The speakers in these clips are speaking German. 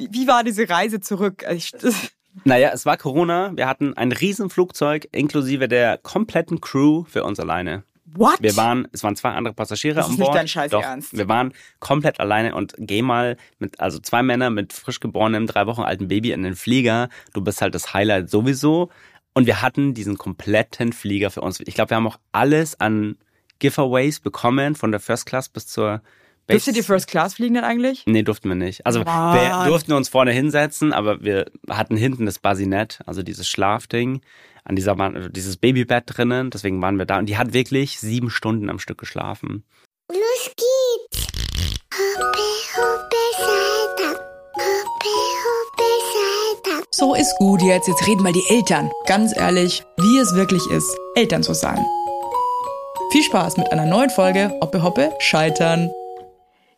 wie, wie war diese Reise zurück? Ich, Naja, es war Corona. Wir hatten ein Riesenflugzeug inklusive der kompletten Crew für uns alleine. what? Wir waren, es waren zwei andere Passagiere Das an ist nicht Bord. dein Scheiß Doch, Ernst. Wir waren komplett alleine und geh mal mit, also zwei Männer mit frisch geborenem, drei Wochen alten Baby in den Flieger. Du bist halt das Highlight sowieso. Und wir hatten diesen kompletten Flieger für uns. Ich glaube, wir haben auch alles an Giveaways bekommen, von der First Class bis zur Dürft ihr die First Class fliegen denn eigentlich? Nee, durften wir nicht. Also Mann. wir durften uns vorne hinsetzen, aber wir hatten hinten das Basinett, also dieses Schlafding, an dieser Wand, dieses Babybett drinnen, deswegen waren wir da. Und die hat wirklich sieben Stunden am Stück geschlafen. Los geht's. Hoppe, hoppe. Hoppe. So ist gut jetzt. Jetzt reden mal die Eltern. Ganz ehrlich, wie es wirklich ist, Eltern zu sein. Viel Spaß mit einer neuen Folge Hoppe Hoppe Scheitern.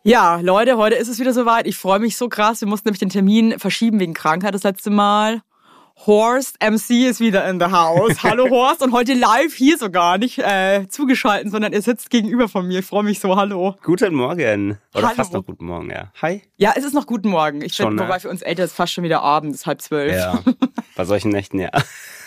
Ja, Leute, heute ist es wieder soweit. Ich freue mich so krass. Wir mussten nämlich den Termin verschieben wegen Krankheit das letzte Mal. Horst MC ist wieder in the house. Hallo Horst und heute live hier sogar, nicht äh, zugeschaltet, sondern er sitzt gegenüber von mir. Ich freue mich so. Hallo. Guten Morgen. Oder Hallo. fast noch guten Morgen, ja. Hi. Ja, es ist noch guten Morgen. Ich Schon, finde, ne? wobei für uns Eltern ist fast schon wieder Abend, es ist halb zwölf. Ja. Bei solchen Nächten, ja.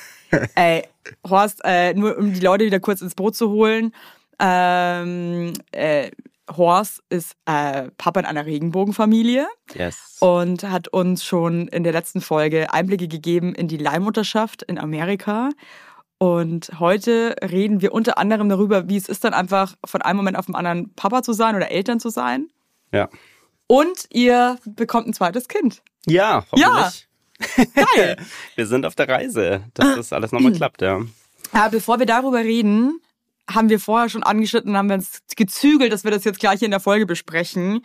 Ey, Horst, äh, nur um die Leute wieder kurz ins Boot zu holen. Ähm, äh, Horst ist äh, Papa in einer Regenbogenfamilie Yes. und hat uns schon in der letzten Folge Einblicke gegeben in die Leihmutterschaft in Amerika. Und heute reden wir unter anderem darüber, wie es ist, dann einfach von einem Moment auf den anderen Papa zu sein oder Eltern zu sein. Ja. Und ihr bekommt ein zweites Kind. Ja, hoffentlich. Geil! Wir sind auf der Reise, dass das alles nochmal klappt, ja. Ja, bevor wir darüber reden, haben wir vorher schon angeschnitten, haben wir uns gezügelt, dass wir das jetzt gleich hier in der Folge besprechen.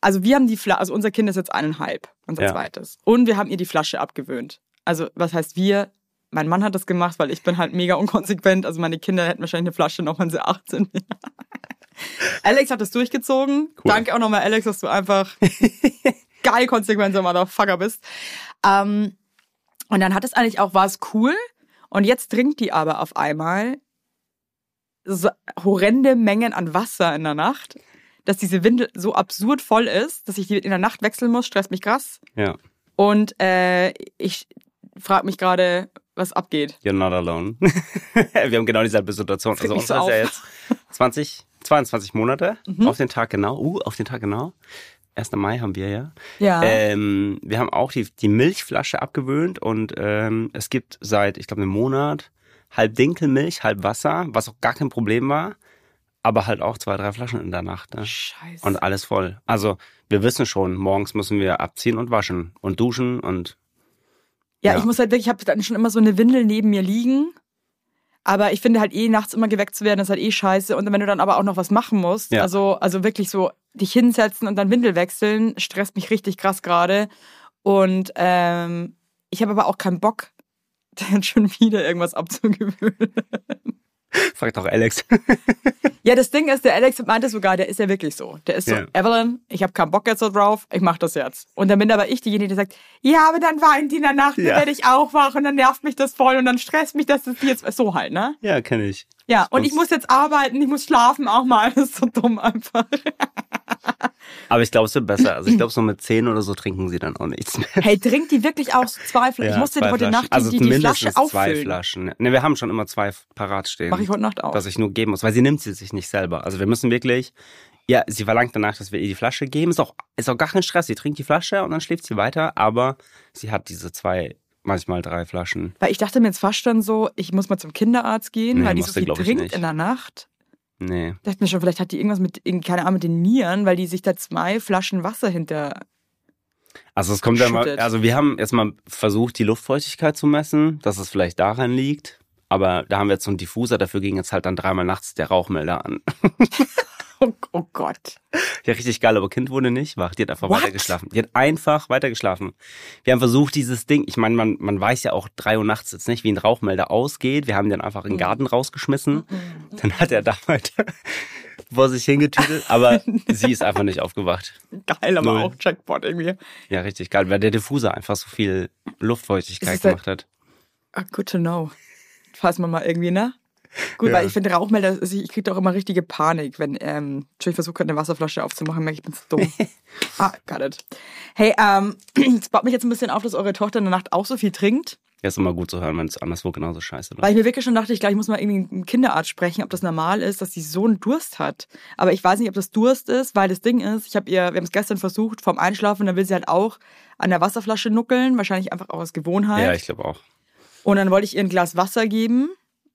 Also wir haben die Flasche, also unser Kind ist jetzt eineinhalb, unser Ja. zweites. Und wir haben ihr die Flasche abgewöhnt. Also was heißt wir? Mein Mann hat das gemacht, weil ich bin halt mega unkonsequent. Also meine Kinder hätten wahrscheinlich eine Flasche noch, wenn sie 18 wären. Alex hat das durchgezogen. Danke auch nochmal, Alex, dass du einfach geil konsequenter Motherfucker bist. Ähm, und dann hat es eigentlich auch, war es cool. Und jetzt trinkt die aber auf einmal so horrende Mengen an Wasser in der Nacht, dass diese Windel so absurd voll ist, dass ich die in der Nacht wechseln muss, stresst mich krass. Ja. Und äh, ich frage mich gerade, was abgeht. You're not alone. wir haben genau dieselbe Situation. Also uns so ist ja jetzt 20, 22 Monate Mhm. auf den Tag genau. Uh, auf den Tag genau. 1. Mai haben wir ja. Ja. Ähm, wir haben auch die, die Milchflasche abgewöhnt und ähm, es gibt seit, ich glaube, einem Monat halb Dinkelmilch, halb Wasser, was auch gar kein Problem war, aber halt auch zwei, drei Flaschen in der Nacht. Ne? Scheiße. Und alles voll. Also wir wissen schon, morgens müssen wir abziehen und waschen und duschen und Ja, Ja. ich muss halt wirklich, ich habe dann schon immer so eine Windel neben mir liegen. Aber ich finde halt eh, nachts immer geweckt zu werden, ist halt eh scheiße. Und wenn du dann aber auch noch was machen musst, Ja. also, also wirklich so dich hinsetzen und dann Windel wechseln, stresst mich richtig krass gerade. Und ähm, ich habe aber auch keinen Bock, dann schon wieder irgendwas abzugewöhnen. fragt auch Alex. Ja, das Ding ist, der Alex meinte sogar, der ist ja wirklich so. Der ist so, Ja. Evelyn, ich habe keinen Bock jetzt so drauf, ich mach das jetzt. Und dann bin aber ich diejenige, die sagt, ja, aber dann weint die in der Nacht, dann Ja. werde ich auch wach und dann nervt mich das voll und dann stresst mich das jetzt so halt, ne? ja, kenne ich. Ja, und ich muss jetzt arbeiten, ich muss schlafen auch mal. Das ist so dumm einfach. Aber ich glaube, es wird besser. Also ich glaube, so mit 10 oder so trinken sie dann auch nichts mehr. Hey, trinkt die wirklich auch so zwei Flaschen? ich Ja, musste zwei heute Flaschen. Nacht die, also die, die Flasche zwei auffüllen. Flaschen. Ne, wir haben schon immer zwei parat stehen. Mach ich heute Nacht auch. Dass ich nur geben muss, weil sie nimmt sie sich nicht selber. Also wir müssen wirklich, ja, sie verlangt danach, dass wir ihr die Flasche geben. Ist auch, ist auch gar kein Stress. Sie trinkt die Flasche und dann schläft sie weiter, aber sie hat diese zwei, manchmal drei Flaschen. Weil ich dachte mir jetzt fast schon so, ich muss mal zum Kinderarzt gehen, Nee, weil die so musste, viel ich, trinkt in der Nacht. Nee. Ich dachte mir schon, vielleicht hat die irgendwas mit, keine Ahnung, mit den Nieren, weil die sich da zwei Flaschen Wasser hinter. Also es kommt ja mal, also wir haben jetzt mal versucht, die Luftfeuchtigkeit zu messen, dass es vielleicht daran liegt. Aber da haben wir jetzt so einen Diffuser, dafür ging jetzt halt dann dreimal nachts der Rauchmelder an. Oh, oh Gott. Ja, richtig geil, aber Kind wurde nicht wach. Die hat einfach What? weitergeschlafen. Die hat einfach weitergeschlafen. Wir haben versucht, dieses Ding, ich meine, man, man weiß ja auch drei Uhr nachts jetzt nicht, wie ein Rauchmelder ausgeht. Wir haben den einfach in den Garten rausgeschmissen. Dann hat er da weiter vor sich hingetüdelt, aber sie ist einfach nicht aufgewacht. Geil, aber Null. auch Jackpot irgendwie. Ja, richtig geil, weil der Diffuser einfach so viel Luftfeuchtigkeit halt- gemacht hat. Ah, good to know. Falls man mal irgendwie, ne? Gut, Ja. weil ich finde Rauchmelder, also ich kriege doch immer richtige Panik, wenn ähm, ich versuche gerade eine Wasserflasche aufzumachen, merke ich, bin zu dumm. ah, got it. Hey, ähm, es baut mich jetzt ein bisschen auf, dass eure Tochter in der Nacht auch so viel trinkt. Ja, ist immer gut zu hören, wenn es anderswo genauso scheiße läuft. Weil ich mir wirklich schon dachte, ich glaube, ich muss mal irgendwie mit einem Kinderarzt sprechen, ob das normal ist, dass sie so einen Durst hat. Aber ich weiß nicht, ob das Durst ist, weil das Ding ist, ich habe ihr, wir haben es gestern versucht, vorm Einschlafen, dann will sie halt auch an der Wasserflasche nuckeln, wahrscheinlich einfach auch aus Gewohnheit. Ja, ich glaube auch. Und dann wollte ich ihr ein Glas Wasser geben.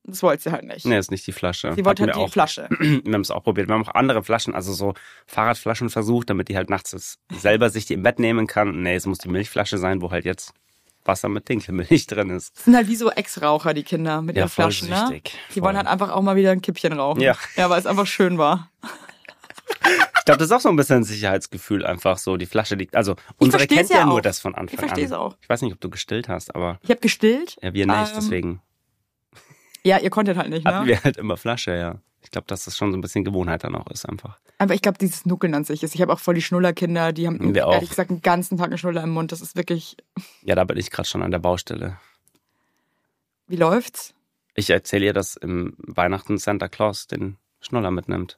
Das wollte sie halt nicht. Nee, ist nicht die Flasche. Sie wollte halt die Flasche. Wir haben es auch probiert. Wir haben auch andere Flaschen, also so Fahrradflaschen versucht, damit die halt nachts selber sich die im Bett nehmen kann. Nee, es muss die Milchflasche sein, wo halt jetzt Wasser mit Dinkelmilch drin ist. Das sind halt wie so Ex-Raucher, die Kinder mit Ja, ihren Flaschen, ne? Die wollen halt einfach auch mal wieder ein Kippchen rauchen. Ja. Ja, weil es einfach schön war. Ich glaube, das ist auch so ein bisschen ein Sicherheitsgefühl, einfach so. Die Flasche liegt. Also, unsere kennt ja ja, nur auch. das von Anfang Ich versteh's an. auch. Ich weiß nicht, ob du gestillt hast, aber Ich habe gestillt. ja, wir nicht, Ähm, deswegen Ja, ihr konntet halt nicht, hatten ne? wir halt immer Flasche, ja. Ich glaube, dass das schon so ein bisschen Gewohnheit dann auch ist, einfach. Aber ich glaube, dieses Nuckeln an sich ist. Ich habe auch voll die Schnullerkinder, die haben Wir auch. ehrlich gesagt den ganzen Tag einen Schnuller im Mund. Das ist wirklich. Ja, da bin ich gerade schon an der Baustelle. Wie läuft's? Ich erzähle ihr, dass im Weihnachten Santa Claus den Schnuller mitnimmt.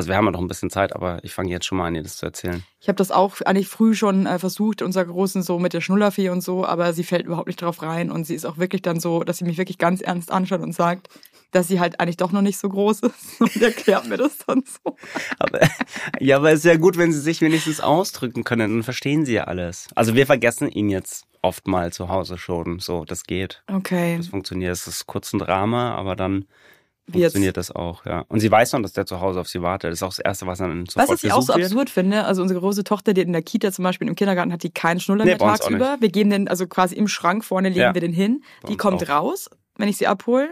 Also wir haben ja noch ein bisschen Zeit, aber ich fange jetzt schon mal an, ihr das zu erzählen. Ich habe das auch eigentlich früh schon äh, versucht, unser Großen so mit der Schnullerfee und so, aber sie fällt überhaupt nicht drauf rein und sie ist auch wirklich dann so, dass sie mich wirklich ganz ernst anschaut und sagt, dass sie halt eigentlich doch noch nicht so groß ist und erklärt mir das dann so. Aber, ja, aber es ist ja gut, wenn sie sich wenigstens ausdrücken können, dann verstehen sie ja alles. Also wir vergessen ihn jetzt oft mal zu Hause schon. So, das geht. Okay. Das funktioniert. Es ist kurz ein Drama, aber dann? Funktioniert das auch, ja. Und sie weiß noch, dass der zu Hause auf sie wartet. Das ist auch das Erste, was dann sofort was ich auch so wird. absurd finde, also unsere große Tochter, die in der Kita zum Beispiel im Kindergarten hat, die keinen Schnuller Nee, mehr tagsüber. Wir geben den also quasi im Schrank vorne, legen Ja. wir den hin. Bei Die kommt auch. raus, wenn ich sie abhole.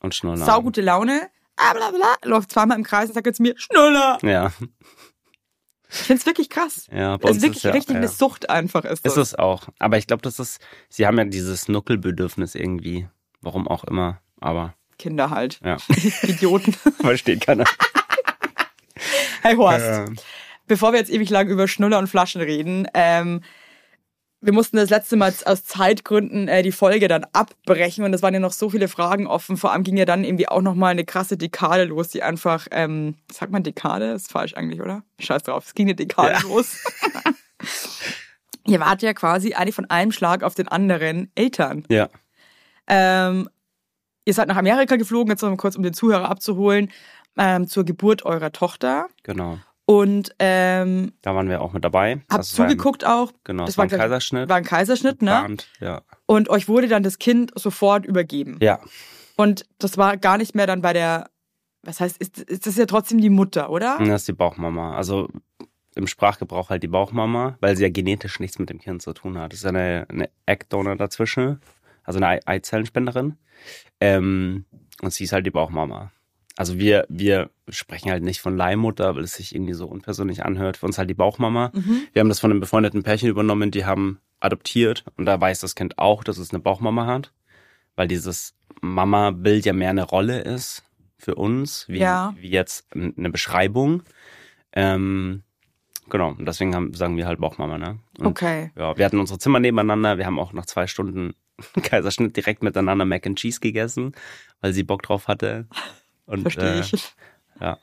Und Schnuller. Saugute Laune. Ah, bla, bla, läuft zweimal im Kreis und sagt jetzt mir Schnuller. Ja, Ich find's wirklich krass. ja. Bei uns wirklich ist ja, richtig ja. eine Sucht einfach ist das. Ist es auch. Aber ich glaube, das ist, sie haben ja dieses Nuckelbedürfnis irgendwie. Warum auch immer. Aber, Kinder halt. ja. Idioten. Versteht keiner. Hey Horst, Ja. bevor wir jetzt ewig lang über Schnuller und Flaschen reden, ähm, wir mussten das letzte Mal aus Zeitgründen äh, die Folge dann abbrechen und es waren ja noch so viele Fragen offen. Vor allem ging ja dann irgendwie auch nochmal eine krasse Dekade los, die einfach, ähm, sagt man Dekade? Ist falsch eigentlich, oder? Scheiß drauf, es ging eine Dekade Ja. los. Ihr wart ja quasi eigentlich von einem Schlag auf den anderen Eltern. Ja. Ähm, ihr seid nach Amerika geflogen, jetzt noch mal kurz, um den Zuhörer abzuholen, ähm, zur Geburt eurer Tochter. Genau. Und ähm, Da waren wir auch mit dabei. habt war ein- zugeguckt auch. Genau, Das war ein glaub ich, Kaiserschnitt. War ein Kaiserschnitt, ne? geplant, Ja. Und euch wurde dann das Kind sofort übergeben. Ja. Und das war gar nicht mehr dann bei der, was heißt, ist, ist das ja trotzdem die Mutter, oder? Das ist die Bauchmama. Also im Sprachgebrauch halt die Bauchmama, weil sie ja genetisch nichts mit dem Kind zu tun hat. Das ist ja eine, eine Eckdonor dazwischen, also eine Ei- Eizellenspenderin. Ähm, und sie ist halt die Bauchmama. Also wir, wir sprechen halt nicht von Leihmutter, weil es sich irgendwie so unpersönlich anhört. Für uns halt die Bauchmama. Mhm. Wir haben das von einem befreundeten Pärchen übernommen, die haben adoptiert und da weiß das Kind auch, dass es eine Bauchmama hat, weil dieses Mama-Bild ja mehr eine Rolle ist für uns, wie, Ja. wie jetzt eine Beschreibung. Ähm, genau, und deswegen haben, sagen wir halt Bauchmama, ne? Und, Okay. Ja, wir hatten unsere Zimmer nebeneinander, wir haben auch nach zwei Stunden Kaiserschnitt direkt miteinander Mac and Cheese gegessen, weil sie Bock drauf hatte. Und, Verstehe äh, ich. ja.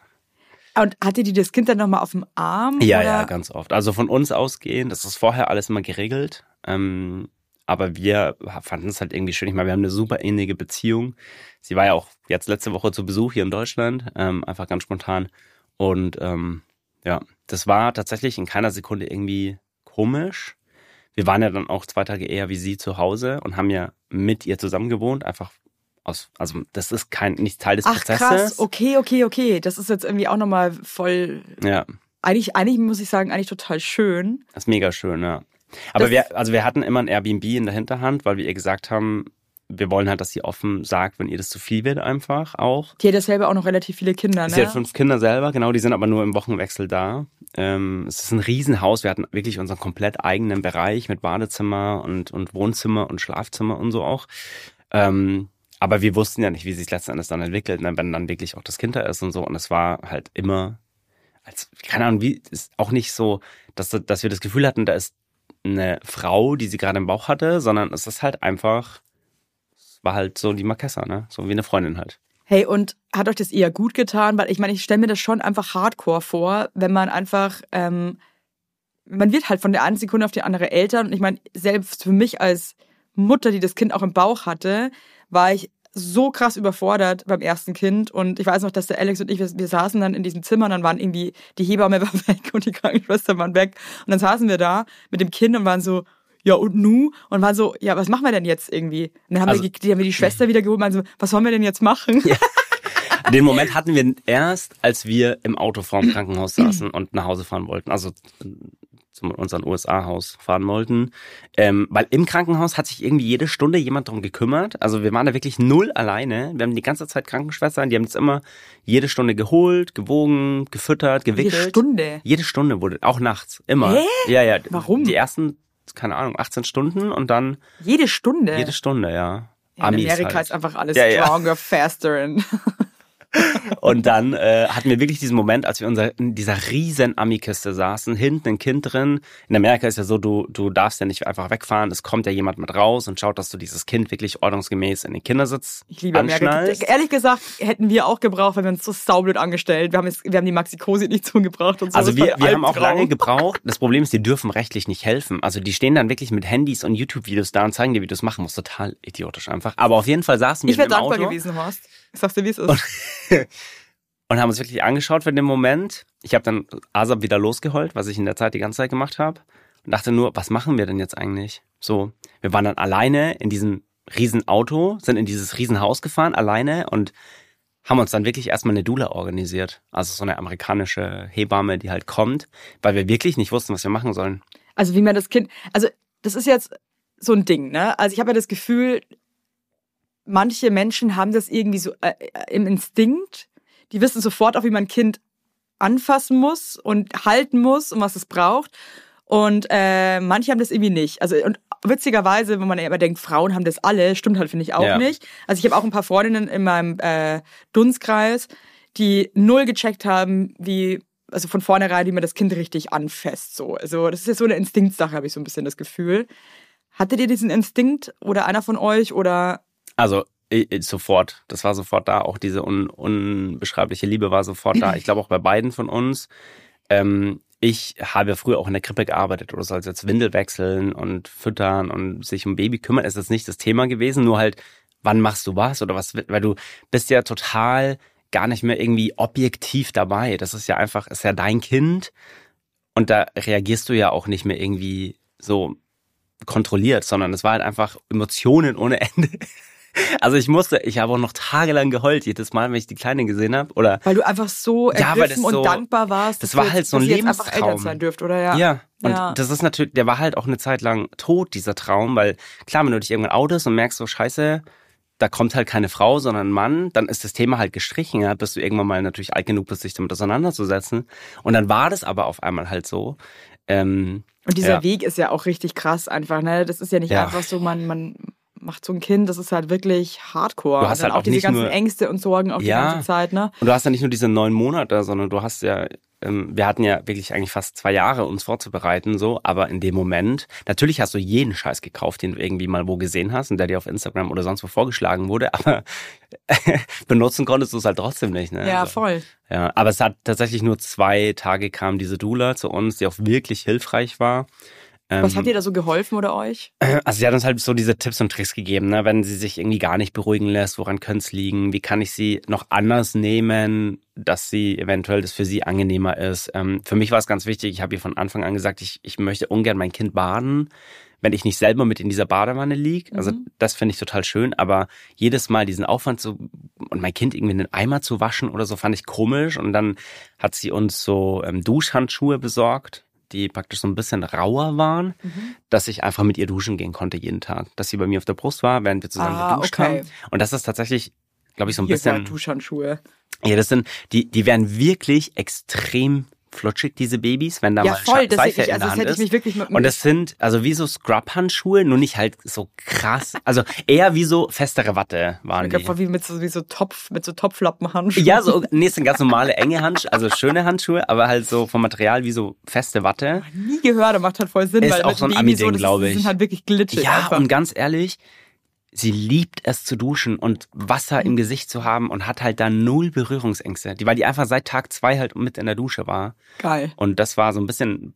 Und hatte die das Kind dann nochmal auf dem Arm? Ja, oder? ja, ganz oft. Also von uns ausgehend, das ist vorher alles immer geregelt. Ähm, aber wir fanden es halt irgendwie schön. Ich meine, wir haben eine super ähnliche Beziehung. Sie war ja auch jetzt letzte Woche zu Besuch hier in Deutschland, ähm, einfach ganz spontan. Und ähm, ja, das war tatsächlich in keiner Sekunde irgendwie komisch. Wir waren ja dann auch zwei Tage eher wie sie zu Hause und haben ja mit ihr zusammen gewohnt, einfach aus, also das ist kein, nicht Teil des Ach Prozesses. krass, okay, okay, okay. Das ist jetzt irgendwie auch nochmal voll, Ja, eigentlich, eigentlich muss ich sagen, eigentlich total schön. Das ist mega schön, ja. Aber Das- wir, also wir hatten immer ein Airbnb in der Hinterhand, weil wir ihr gesagt haben, wir wollen halt, dass sie offen sagt, wenn ihr das zu viel wird, einfach auch. Die hat ja selber auch noch relativ viele Kinder, ne? Sie hat fünf Kinder selber, genau, die sind aber nur im Wochenwechsel da. Ähm, es ist ein Riesenhaus, wir hatten wirklich unseren komplett eigenen Bereich mit Badezimmer und, und Wohnzimmer und Schlafzimmer und so auch. Ähm, aber wir wussten ja nicht, wie sich letzten Endes dann entwickelt, ne, wenn dann wirklich auch das Kind da ist und so. Und es war halt immer, als, keine Ahnung, wie, ist auch nicht so, dass, dass wir das Gefühl hatten, da ist eine Frau, die sie gerade im Bauch hatte, sondern es ist halt einfach, es war halt so die Marquesa, ne? So wie eine Freundin halt. Hey, und hat euch das eher gut getan? Weil ich meine, ich stelle mir das schon einfach hardcore vor, wenn man einfach, ähm, man wird halt von der einen Sekunde auf die andere Eltern. Und ich meine, selbst für mich als Mutter, die das Kind auch im Bauch hatte, war ich so krass überfordert beim ersten Kind. Und ich weiß noch, dass der Alex und ich, wir, wir saßen dann in diesem Zimmer und dann waren irgendwie, die Hebamme war weg und die Krankenschwester waren weg. Und dann saßen wir da mit dem Kind und waren so, ja und nu? Und waren so, ja, was machen wir denn jetzt irgendwie? Und dann haben, Also- wir, die, haben wir die Schwester wieder geholt und waren so, was sollen wir denn jetzt machen? Ja. Den Moment hatten wir erst, als wir im Auto vorm Krankenhaus saßen und nach Hause fahren wollten. Also äh, zu unserem USA-Haus fahren wollten. Ähm, weil im Krankenhaus hat sich irgendwie jede Stunde jemand drum gekümmert. Also wir waren da wirklich null alleine. Wir haben die ganze Zeit Krankenschwestern, die haben uns immer jede Stunde geholt, gewogen, gefüttert, gewickelt. Jede Stunde. Jede Stunde wurde, auch nachts, immer. Hä? Ja, ja. Warum? Die ersten, keine Ahnung, 18 Stunden und dann Jede Stunde. jede Stunde, ja. ja, in Amis Amerika halt. ist einfach alles Ja, stronger, faster. Und Und dann äh, hatten wir wirklich diesen Moment, als wir unser, in dieser riesen Ami-Kiste saßen, hinten ein Kind drin. In Amerika ist ja so, du, du darfst ja nicht einfach wegfahren. Es kommt ja jemand mit raus und schaut, dass du dieses Kind wirklich ordnungsgemäß in den Kindersitz ich liebe Amerika. Ehrlich gesagt, hätten wir auch gebraucht, wenn wir uns so saublöd angestellt. Wir haben, jetzt, wir haben die Maxi-Cosi nicht zugebracht und so. Also wir, wir haben auch lange gebraucht. Das Problem ist, die dürfen rechtlich nicht helfen. Also die stehen dann wirklich mit Handys und YouTube-Videos da und zeigen dir, wie du es machen musst. Total idiotisch einfach. Aber auf jeden Fall saßen wir Ich wäre im dankbar Auto. gewesen, Horst. Ich sag's dir, wie es ist. und haben uns wirklich angeschaut für den Moment. Ich habe dann Asab wieder losgeheult, was ich in der Zeit die ganze Zeit gemacht habe. Und dachte nur, was machen wir denn jetzt eigentlich? So, wir waren dann alleine in diesem riesen Auto, sind in dieses riesen Haus gefahren, alleine und haben uns dann wirklich erstmal eine Dula organisiert. Also so eine amerikanische Hebamme, die halt kommt, weil wir wirklich nicht wussten, was wir machen sollen. Also wie man das Kind, also das ist jetzt so ein Ding, ne? Also ich habe ja das Gefühl, manche Menschen haben das irgendwie so äh, äh, im Instinkt. Die wissen sofort auch, wie man ein Kind anfassen muss und halten muss und was es braucht. Und äh, manche haben das irgendwie nicht. Also und witzigerweise, wenn man ja immer denkt, Frauen haben das alle, stimmt halt finde ich auch Ja. nicht. Also ich habe auch ein paar Freundinnen in meinem äh, Dunstkreis, die null gecheckt haben, wie also von vornherein, wie man das Kind richtig anfasst. So, also das ist jetzt so eine Instinktsache, habe ich so ein bisschen das Gefühl. Hattet ihr diesen Instinkt oder einer von euch oder Also sofort, das war sofort da. Auch diese un, unbeschreibliche Liebe war sofort da. Ich glaube auch bei beiden von uns. Ähm, ich habe früher auch in der Krippe gearbeitet oder so, also jetzt Windel wechseln und füttern und sich um Baby kümmern, ist das nicht das Thema gewesen. Nur halt, wann machst du was oder was, weil du bist ja total gar nicht mehr irgendwie objektiv dabei. Das ist ja einfach, ist ja dein Kind und da reagierst du ja auch nicht mehr irgendwie so kontrolliert, sondern es war halt einfach Emotionen ohne Ende. Also ich musste, ich habe auch noch tagelang geheult, jedes Mal, wenn ich die Kleine gesehen habe. Oder weil du einfach so Ja, ergriffen so- und dankbar warst, das war halt so ein dass ihr jetzt einfach Lebenstraum. Eltern sein dürft, oder ja? ja, und Ja. das ist natürlich, der war halt auch eine Zeit lang tot, dieser Traum, weil klar, wenn du dich irgendwann outest und merkst so, scheiße, da kommt halt keine Frau, sondern ein Mann, dann ist das Thema halt gestrichen, ja, bis du irgendwann mal natürlich alt genug bist, dich damit auseinanderzusetzen. Und dann war das aber auf einmal halt so. Ähm, Und dieser Ja. Weg ist ja auch richtig krass einfach, ne? Das ist ja nicht Ja. einfach so, man, man macht so ein Kind, das ist halt wirklich hardcore. Du hast halt auch diese nicht ganzen nur- Ängste und Sorgen auch Ja. die ganze Zeit, ne? Und du hast ja nicht nur diese neun Monate, sondern du hast ja, ähm, wir hatten ja wirklich eigentlich fast zwei Jahre, uns vorzubereiten, so, aber in dem Moment, natürlich hast du jeden Scheiß gekauft, den du irgendwie mal wo gesehen hast und der dir auf Instagram oder sonst wo vorgeschlagen wurde, aber benutzen konntest du es halt trotzdem nicht, ne? Ja, Also, voll. ja, aber es hat tatsächlich nur zwei Tage kam diese Dula zu uns, die auch wirklich hilfreich war. Was Ähm, hat dir da so geholfen oder euch? also sie hat uns halt so diese Tipps und Tricks gegeben, ne? wenn sie sich irgendwie gar nicht beruhigen lässt, woran könnte es liegen, wie kann ich sie noch anders nehmen, dass sie eventuell das für sie angenehmer ist. Ähm, für mich war es ganz wichtig, ich habe ihr von Anfang an gesagt, ich, ich möchte ungern mein Kind baden, wenn ich nicht selber mit in dieser Badewanne lieg. Also das finde ich total schön, aber jedes Mal diesen Aufwand zu und mein Kind irgendwie in den Eimer zu waschen oder so, fand ich komisch. Und dann hat sie uns so ähm, Duschhandschuhe besorgt die praktisch so ein bisschen rauer waren, dass ich einfach mit ihr duschen gehen konnte jeden Tag. Dass sie bei mir auf der Brust war, während wir zusammen Ah, geduscht okay. haben. Und das ist tatsächlich, glaube ich, so ein Hier bisschen. Duschhandschuhe. Ja, das sind, die, die werden wirklich extrem flutschig, diese Babys, wenn da Ja, mal voll, das Seife hätte ich, in also der das Hand hätte ich ist. mich wirklich mit Und das sind also wie so Scrub-Handschuhe, nur nicht halt so krass. Also eher wie so festere Watte waren ich die. glaub, wie mit so, wie so Topf, mit so Topflappenhandschuhen. Ja, so, nee, es sind ganz normale enge Handschuhe, also schöne Handschuhe, aber halt so vom Material wie so feste Watte. nie gehört, macht halt voll Sinn, Ist weil auch mit so ein Ami-Ding, das- glaub Die ich. sind halt wirklich glitschig Ja, einfach. und ganz ehrlich, sie liebt es zu duschen und Wasser im Gesicht zu haben und hat halt da null Berührungsängste. Die, weil die einfach seit Tag zwei halt mit in der Dusche war. Geil. Und das war so ein bisschen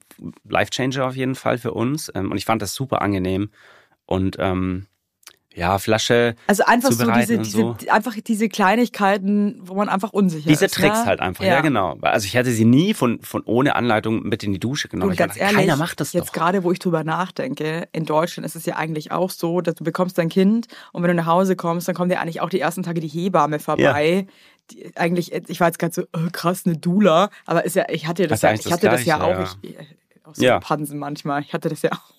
Life-Changer auf jeden Fall für uns. Ähm, Und ich fand das super angenehm. Und ähm, ja, Flasche. Also einfach so diese, diese, so. einfach diese Kleinigkeiten, wo man einfach unsicher Diese ist. Tricks ne? halt einfach, ja. genau. Also ich hätte sie nie von, von ohne Anleitung mit in die Dusche genommen. Und ich ganz dachte, ehrlich, keiner macht das jetzt doch. gerade, wo ich drüber nachdenke, in Deutschland ist es ja eigentlich auch so, dass du bekommst dein Kind und wenn du nach Hause kommst, dann kommt ja eigentlich auch die ersten Tage die Hebamme vorbei. Die, eigentlich, ich war jetzt gerade so, oh, krass, eine Dula, aber ist ja, ich hatte das Das ja, ich das hatte das ja Gleiche, auch, ich, äh, auch so Ja. Pansen manchmal, ich hatte das ja auch.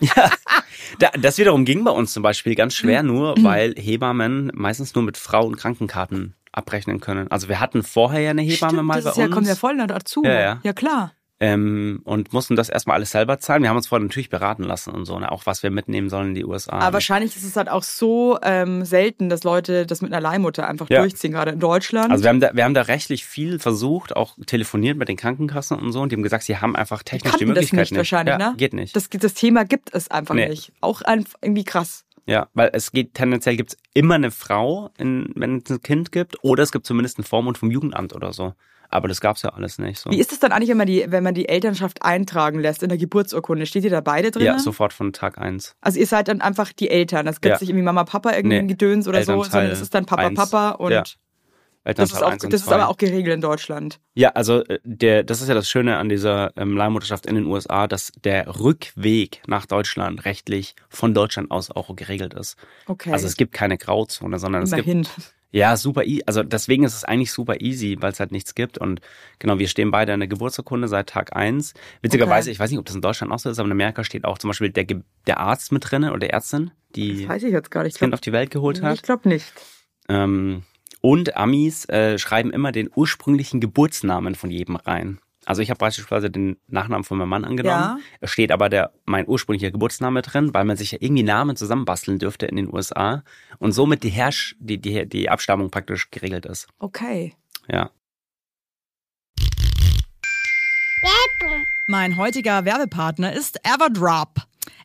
Da, das wiederum ging bei uns zum Beispiel ganz schwer Mhm. nur, weil Hebammen meistens nur mit Frau- und Krankenkarten abrechnen können. Also wir hatten vorher ja eine Hebamme Stimmt, mal das bei ist ja, uns kommt ja voll dazu. Ja, ja. ja klar. Ähm, und mussten das erstmal alles selber zahlen. Wir haben uns vorher natürlich beraten lassen und so, ne? auch was wir mitnehmen sollen in die USA. Aber wahrscheinlich ist es halt auch so ähm, selten, dass Leute das mit einer Leihmutter einfach Ja. durchziehen, gerade in Deutschland. Also wir haben, da, wir haben da rechtlich viel versucht, auch telefoniert mit den Krankenkassen und so, und die haben gesagt, sie haben einfach technisch die das Möglichkeit nicht wahrscheinlich, ja, ne? Geht nicht. das, das Thema gibt es einfach Nee. nicht. Auch einfach irgendwie krass. Ja, weil es geht tendenziell gibt's immer eine Frau, in, wenn es ein Kind gibt, oder es gibt zumindest einen Vormund vom Jugendamt oder so. Aber das gab's ja alles nicht. So. Wie ist es dann eigentlich, wenn man, die, wenn man die Elternschaft eintragen lässt in der Geburtsurkunde? Steht ihr da beide drin? Ja, sofort von Tag eins. Also ihr seid dann einfach die Eltern. Das gibt Ja. nicht irgendwie Mama, Papa irgendwie Nee. Gedöns oder so, Elternteil sondern es ist dann Papa, eins. Papa und Ja. das, ist, auch, das ist aber auch geregelt in Deutschland. Ja, also äh, der, das ist ja das Schöne an dieser ähm, Leihmutterschaft in den USA, dass der Rückweg nach Deutschland rechtlich von Deutschland aus auch geregelt ist. Okay. Also es gibt keine Grauzone, sondern es gibt Immerhin. Ja, super easy. Also deswegen ist es eigentlich super easy, weil es halt nichts gibt. Und genau, wir stehen beide in der Geburtsurkunde seit Tag eins. Witzigerweise, Okay. ich weiß nicht, ob das in Deutschland auch so ist, aber in Amerika steht auch zum Beispiel der, Ge- der Arzt mit drin oder Ärztin, die Das weiß ich jetzt gar nicht. das Ich Kind glaube auf die Welt geholt hat. glaub nicht. Ähm, und Amis äh, schreiben immer den ursprünglichen Geburtsnamen von jedem rein. Also ich habe beispielsweise den Nachnamen von meinem Mann angenommen. Ja. Es steht aber der mein ursprünglicher Geburtsname drin, weil man sich ja irgendwie Namen zusammenbasteln dürfte in den USA und somit die Herrsch die die die Abstammung praktisch geregelt ist. Okay. Ja. Werbung. Mein heutiger Werbepartner ist Everdrop.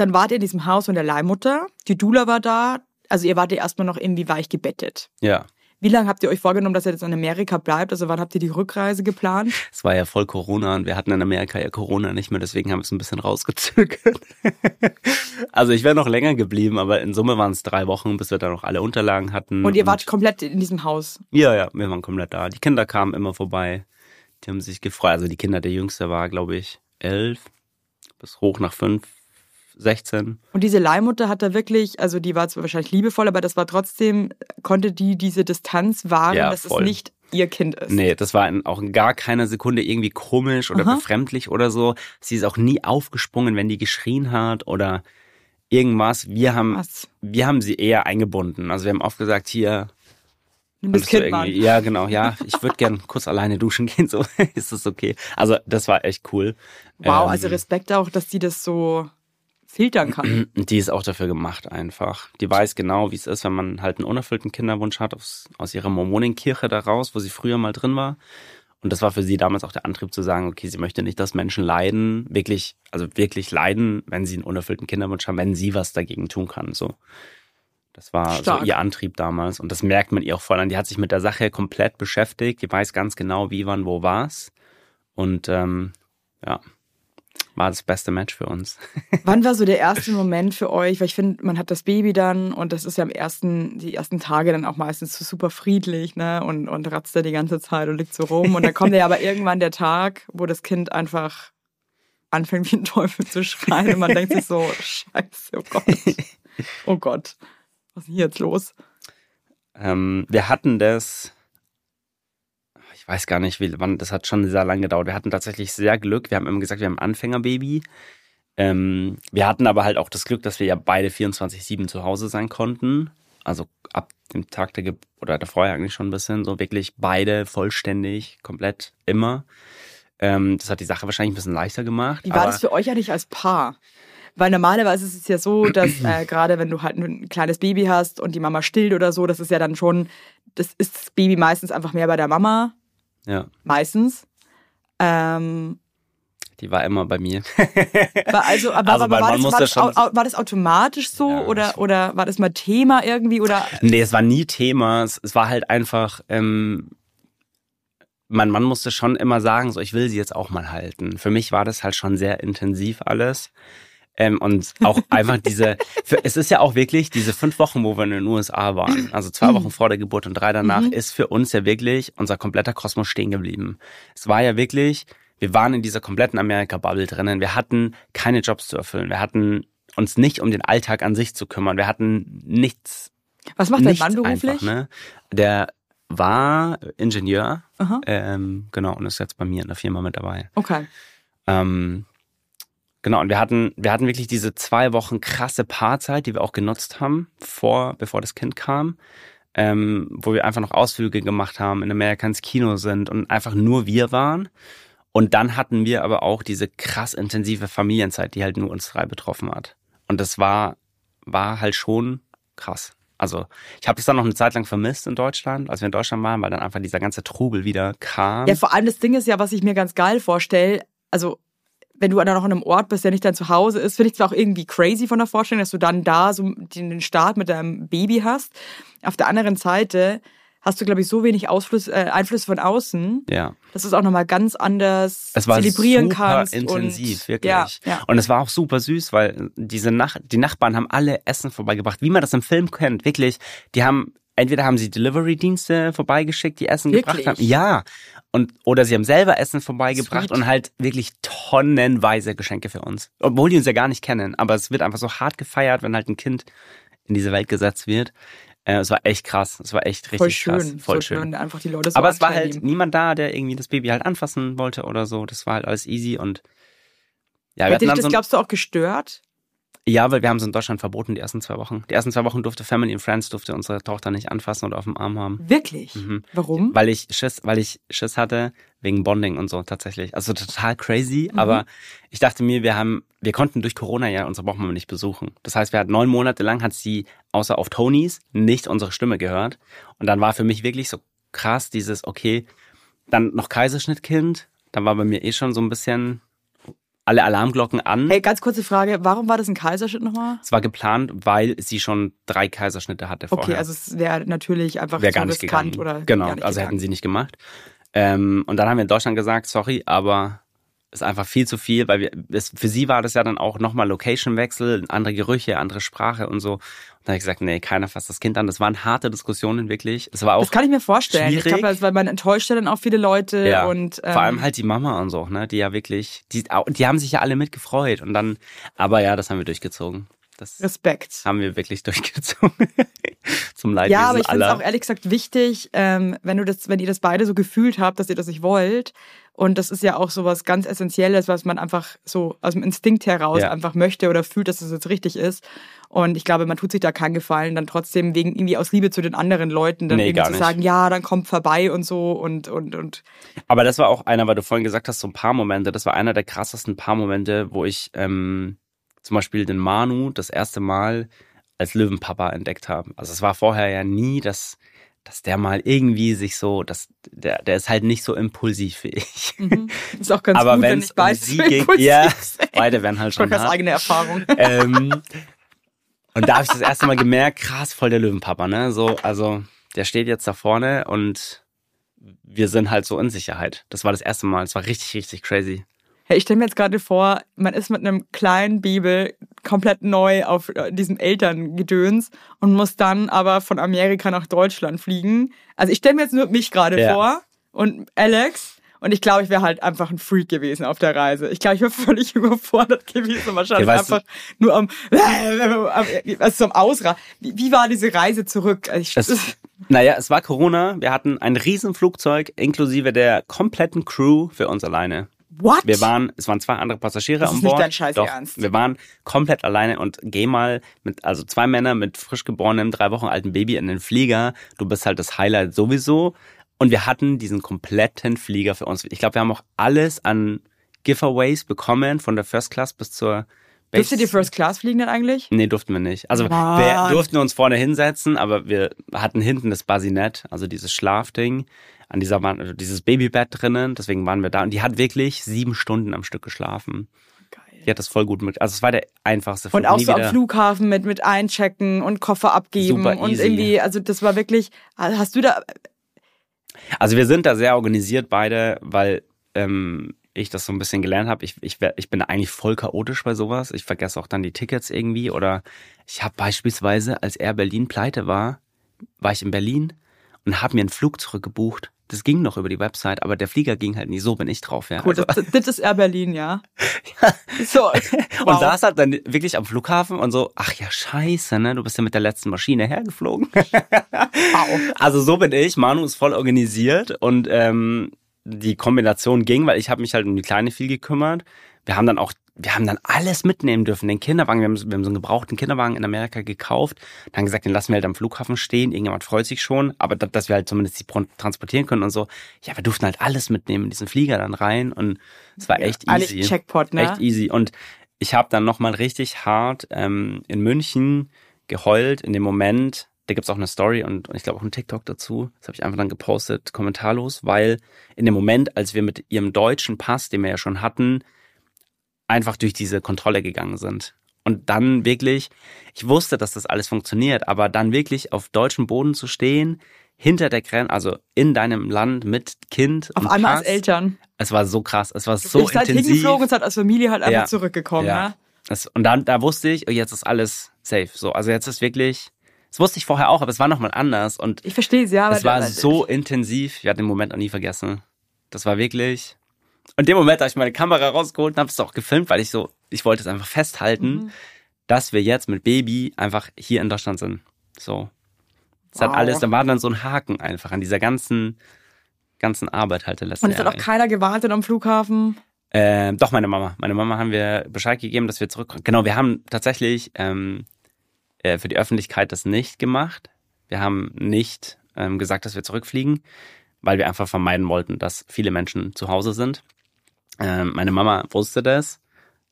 dann wart ihr in diesem Haus von der Leihmutter. Die Dula war da. Also ihr wart ja erstmal noch irgendwie weich gebettet. Ja. Wie lange habt ihr euch vorgenommen, dass ihr jetzt in Amerika bleibt? Also wann habt ihr die Rückreise geplant? Es war ja voll Corona und wir hatten in Amerika ja Corona nicht mehr, deswegen haben wir es ein bisschen rausgezögert. also ich wäre noch länger geblieben, aber in Summe waren es drei Wochen, bis wir da noch alle Unterlagen hatten. Und ihr wart komplett in diesem Haus? Ja, ja, wir waren komplett da. Die Kinder kamen immer vorbei. Die haben sich gefreut. Also die Kinder, der Jüngste war, glaube ich, elf bis hoch nach fünf, 16. Und diese Leihmutter hat da wirklich, also die war zwar wahrscheinlich liebevoll, aber das war trotzdem, konnte die diese Distanz wahren, Ja, dass voll. es nicht ihr Kind ist. Nee, das war in, auch in gar keiner Sekunde irgendwie komisch oder Aha. befremdlich oder so. Sie ist auch nie aufgesprungen, wenn die geschrien hat oder irgendwas. Wir haben, Was? wir haben sie eher eingebunden. Also wir haben oft gesagt, hier, Nimm das Kind mal. Ja, genau, ja. Ich würde gern kurz alleine duschen gehen, so ist das okay. Also das war echt cool. Wow, Ähm, also Respekt auch, dass die das so filtern kann. Die ist auch dafür gemacht einfach. Die weiß genau, wie es ist, wenn man halt einen unerfüllten Kinderwunsch hat aus, aus ihrer Mormonenkirche da raus, wo sie früher mal drin war. Und das war für sie damals auch der Antrieb zu sagen, okay, sie möchte nicht, dass Menschen leiden, wirklich, also wirklich leiden, wenn sie einen unerfüllten Kinderwunsch haben, wenn sie was dagegen tun kann, so. Das war Stark. so ihr Antrieb damals. Und das merkt man ihr auch voll an. Die hat sich mit der Sache komplett beschäftigt. Die weiß ganz genau, wie, wann, wo, was. Und ähm, ja, war das beste Match für uns. Wann war so der erste Moment für euch? Weil ich finde, man hat das Baby dann und das ist ja am ersten, die ersten Tage dann auch meistens so super friedlich, ne? Und, und ratzt da die ganze Zeit und liegt so rum. Und dann kommt ja aber irgendwann der Tag, wo das Kind einfach anfängt wie ein Teufel zu schreien und man denkt sich so, scheiße, oh Gott. Oh Gott. Was ist denn hier jetzt los? Ähm, wir hatten das, ich weiß gar nicht, wie, wann, das hat schon sehr lange gedauert. Wir hatten tatsächlich sehr Glück. Wir haben immer gesagt, wir haben ein Anfängerbaby. Ähm, wir hatten aber halt auch das Glück, dass wir ja beide 24-7 zu Hause sein konnten. Also ab dem Tag der Geburt, oder davor eigentlich schon ein bisschen, so wirklich beide vollständig, komplett immer. Ähm, das hat die Sache wahrscheinlich ein bisschen leichter gemacht. Wie war das für euch eigentlich als Paar? Weil normalerweise ist es ja so, dass äh, gerade wenn du halt ein kleines Baby hast und die Mama stillt oder so, das ist ja dann schon, das ist das Baby meistens einfach mehr bei der Mama, Ja, meistens. Ähm, die war immer bei mir. war also, aber, Also aber war, das, war, das, schon- war das automatisch so Ja, oder, ich- oder war das mal Thema irgendwie oder Nee, es war nie Thema. Es, es war halt einfach, ähm, mein Mann musste schon immer sagen, so ich will sie jetzt auch mal halten. Für mich war das halt schon sehr intensiv alles. Ähm, und auch einfach diese, für, es ist ja auch wirklich diese fünf Wochen, wo wir in den USA waren, also zwei Wochen vor der Geburt und drei danach, ist für uns ja wirklich unser kompletter Kosmos stehen geblieben. Es war ja wirklich, wir waren in dieser kompletten Amerika-Bubble drinnen. Wir hatten keine Jobs zu erfüllen. Wir hatten uns nicht um den Alltag an sich zu kümmern. Wir hatten nichts was macht dein Nichts Mann beruflich? Einfach, ne? Der war Ingenieur, ähm, genau, und ist jetzt bei mir in der Firma mit dabei. Okay. Ähm, genau, und wir hatten, wir hatten wirklich diese zwei Wochen krasse Paarzeit, die wir auch genutzt haben, vor, bevor das Kind kam, ähm, wo wir einfach noch Ausflüge gemacht haben, in Amerika ins Kino sind und einfach nur wir waren. Und dann hatten wir aber auch diese krass intensive Familienzeit, die halt nur uns drei betroffen hat. Und das war, war halt schon krass. Also ich habe das dann noch eine Zeit lang vermisst in Deutschland, als wir in Deutschland waren, weil dann einfach dieser ganze Trubel wieder kam. Ja, vor allem das Ding ist ja, was ich mir ganz geil vorstelle, also wenn du dann noch an einem Ort bist, der nicht dein Zuhause ist, finde ich zwar auch irgendwie crazy von der Vorstellung, dass du dann da so den Start mit deinem Baby hast. Auf der anderen Seite hast du, glaube ich, so wenig Ausfluss, äh, Einfluss von außen, ja. dass du es auch nochmal ganz anders Es war zelebrieren super kannst. intensiv, und, wirklich. Ja, ja. Und es war auch super süß, weil diese Nach die Nachbarn haben alle Essen vorbeigebracht, wie man das im Film kennt, wirklich. Die haben entweder haben sie Delivery-Dienste vorbeigeschickt, die Essen Wirklich? gebracht haben. Ja. Und, oder sie haben selber Essen vorbeigebracht Sweet. und halt wirklich tonnenweise Geschenke für uns. Obwohl die uns ja gar nicht kennen. Aber es wird einfach so hart gefeiert, wenn halt ein Kind in diese Welt gesetzt wird. Äh, es war echt krass. Es war echt richtig Voll schön. krass. Voll so schön. schön. Einfach die Leute so Aber es war halt niemand da, der irgendwie das Baby halt anfassen wollte oder so. Das war halt alles easy und ja, Hätte dich das, so glaubst du, auch gestört? Ja, weil wir haben es in Deutschland verboten, die ersten zwei Wochen. Die ersten zwei Wochen durfte Family and Friends durfte unsere Tochter nicht anfassen oder auf dem Arm haben. Wirklich? Mhm. Warum? Weil ich Schiss, weil ich Schiss hatte wegen Bonding und so tatsächlich. Also total crazy, Mhm. aber ich dachte mir, wir haben, wir konnten durch Corona ja unsere Wochenmama nicht besuchen. Das heißt, wir hatten neun Monate lang hat sie außer auf Tonys nicht unsere Stimme gehört. Und dann war für mich wirklich so krass dieses, okay, dann noch Kaiserschnittkind. Dann war bei mir eh schon so ein bisschen alle Alarmglocken an. Hey, ganz kurze Frage, warum war das ein Kaiserschnitt nochmal? Es war geplant, weil sie schon drei Kaiserschnitte hatte vorher. Okay, also es wäre natürlich einfach wäre zu gar nicht riskant gegangen. oder genau, also gegangen. hätten sie nicht gemacht. Ähm, und dann haben wir in Deutschland gesagt, sorry, aber ist einfach viel zu viel, weil wir, es, für sie war das ja dann auch nochmal Location-Wechsel, andere Gerüche, andere Sprache und so. Und dann habe ich gesagt, nee, keiner fasst das Kind an. Das waren harte Diskussionen wirklich. Es war auch Das kann ich mir vorstellen. Ich schwierig. glaube, weil man enttäuscht ja dann auch viele Leute ja, und ähm, vor allem halt die Mama und so, ne, die ja wirklich, die, die haben sich ja alle mitgefreut und dann, aber ja, das haben wir durchgezogen. Das Respekt. haben wir wirklich durchgezogen. Zum Leidwesen Ja, aber ich finde es auch ehrlich gesagt wichtig, ähm, wenn du das, wenn ihr das beide so gefühlt habt, dass ihr das nicht wollt. Und das ist ja auch so was ganz Essentielles, was man einfach so aus dem Instinkt heraus Ja. einfach möchte oder fühlt, dass es jetzt richtig ist. Und ich glaube, man tut sich da keinen Gefallen, dann trotzdem wegen irgendwie aus Liebe zu den anderen Leuten dann Nee, irgendwie zu nicht. sagen, ja, dann kommt vorbei und so und und und Aber das war auch einer, weil du vorhin gesagt hast, so ein paar Momente. Das war einer der krassesten paar Momente, wo ich ähm, zum Beispiel den Manu das erste Mal als Löwenpapa entdeckt habe. Also es war vorher ja nie, dass, dass der mal irgendwie sich so, dass der, der ist halt nicht so impulsiv wie ich. mhm. ist auch ganz Aber gut, wenn es ich um weiß, sie ging, ja, sind. beide werden halt schon hart. eigene Erfahrung. ähm, und da habe ich das erste Mal gemerkt, krass, voll der Löwenpapa, ne? So, also der steht jetzt da vorne und wir sind halt so in Sicherheit. Das war das erste Mal. Das war richtig, richtig crazy. Hey, ich stelle mir jetzt gerade vor, man ist mit einem kleinen Bibel komplett neu auf äh, diesem Elterngedöns und muss dann aber von Amerika nach Deutschland fliegen. Also ich stelle mir jetzt nur mich gerade Ja. vor und Alex. Und ich glaube, ich wäre halt einfach ein Freak gewesen auf der Reise. Ich glaube, ich wäre völlig überfordert gewesen. Wahrscheinlich Ja, weißt du- einfach nur am, also so am Ausra. Wie, wie war diese Reise zurück? Also ich, Es, naja, es war Corona. Wir hatten ein Riesenflugzeug inklusive der kompletten Crew für uns alleine. What? Wir waren, es waren zwei andere Passagiere Das an ist nicht Bord. dein scheiß Doch, Ernst. Wir waren komplett alleine und geh mal mit, also zwei Männer mit frisch geborenem, drei Wochen alten Baby in den Flieger. Du bist halt das Highlight sowieso. Und wir hatten diesen kompletten Flieger für uns. Ich glaube, wir haben auch alles an Giveaways bekommen, von der First Class bis zur Dürft ihr die First Class fliegen denn eigentlich? Nee, durften wir nicht. Also wir Mann. durften uns vorne hinsetzen, aber wir hatten hinten das Basinett, also dieses Schlafding, an dieser Wand, also dieses Babybett drinnen, deswegen waren wir da. Und die hat wirklich sieben Stunden am Stück geschlafen. Geil. Die hat das voll gut mit. Also es war der einfachste Flug. Und auch so am Flughafen mit, mit einchecken und Koffer abgeben Super und easy. irgendwie, also das war wirklich, hast du da, Also wir sind da sehr organisiert beide, weil ähm, ich das so ein bisschen gelernt habe. Ich, ich, ich bin eigentlich voll chaotisch bei sowas. Ich vergesse auch dann die Tickets irgendwie. Oder ich habe beispielsweise, als Air Berlin pleite war, war ich in Berlin und habe mir einen Flug zurückgebucht. Das ging noch über die Website, aber der Flieger ging halt nie. So bin ich drauf, ja. gut, Also, das, das ist Air Berlin, ja. So, und wow. saß halt dann wirklich am Flughafen und so, ach ja, scheiße, ne? Du bist ja mit der letzten Maschine hergeflogen. wow. Also so bin ich. Manu ist voll organisiert und ähm, die Kombination ging, weil ich habe mich halt um die Kleine viel gekümmert. Wir haben dann auch, wir haben dann alles mitnehmen dürfen. Den Kinderwagen, wir haben, wir haben so einen gebrauchten Kinderwagen in Amerika gekauft. Dann gesagt, den lassen wir halt am Flughafen stehen. Irgendjemand freut sich schon, aber da- dass wir halt zumindest die transportieren können und so. Ja, wir durften halt alles mitnehmen in diesen Flieger dann rein und es war echt Eigentlich easy. Checkpot, ne? Echt easy. Und ich habe dann nochmal richtig hart ähm, in München geheult in dem Moment. Da gibt's auch eine Story und, und ich glaube auch einen TikTok dazu. Das habe ich einfach dann gepostet, kommentarlos, weil in dem Moment, als wir mit ihrem deutschen Pass, den wir ja schon hatten, einfach durch diese Kontrolle gegangen sind. Und dann wirklich, ich wusste, dass das alles funktioniert, aber dann wirklich auf deutschem Boden zu stehen, hinter der Grenze, also in deinem Land mit Kind. Auf und einmal Pass, als Eltern. Es war so krass, es war so ich seid intensiv. hingeflogen und seid als Familie halt einfach Ja. zurückgekommen, Ja. ne? Das, und dann, da wusste ich, oh, jetzt ist alles safe. So, also jetzt ist wirklich, das wusste ich vorher auch, aber es war nochmal anders und Ich verstehe es, ja. aber es war das- so intensiv. Ich werde den Moment auch nie vergessen. Das war wirklich. Und dem Moment habe ich meine Kamera rausgeholt und habe es auch gefilmt, weil ich so, ich wollte es einfach festhalten, Mhm. dass wir jetzt mit Baby einfach hier in Deutschland sind. So. Es hat Wow. alles, da war dann so ein Haken einfach an dieser ganzen, ganzen Arbeit halt der letzten Und es hat auch keiner gewartet am Flughafen. Ähm, doch, meine Mama. Meine Mama haben wir Bescheid gegeben, dass wir zurückkommen. Genau, wir haben tatsächlich ähm, äh, für die Öffentlichkeit das nicht gemacht. Wir haben nicht ähm, gesagt, dass wir zurückfliegen, weil wir einfach vermeiden wollten, dass viele Menschen zu Hause sind. Ähm, meine Mama wusste das,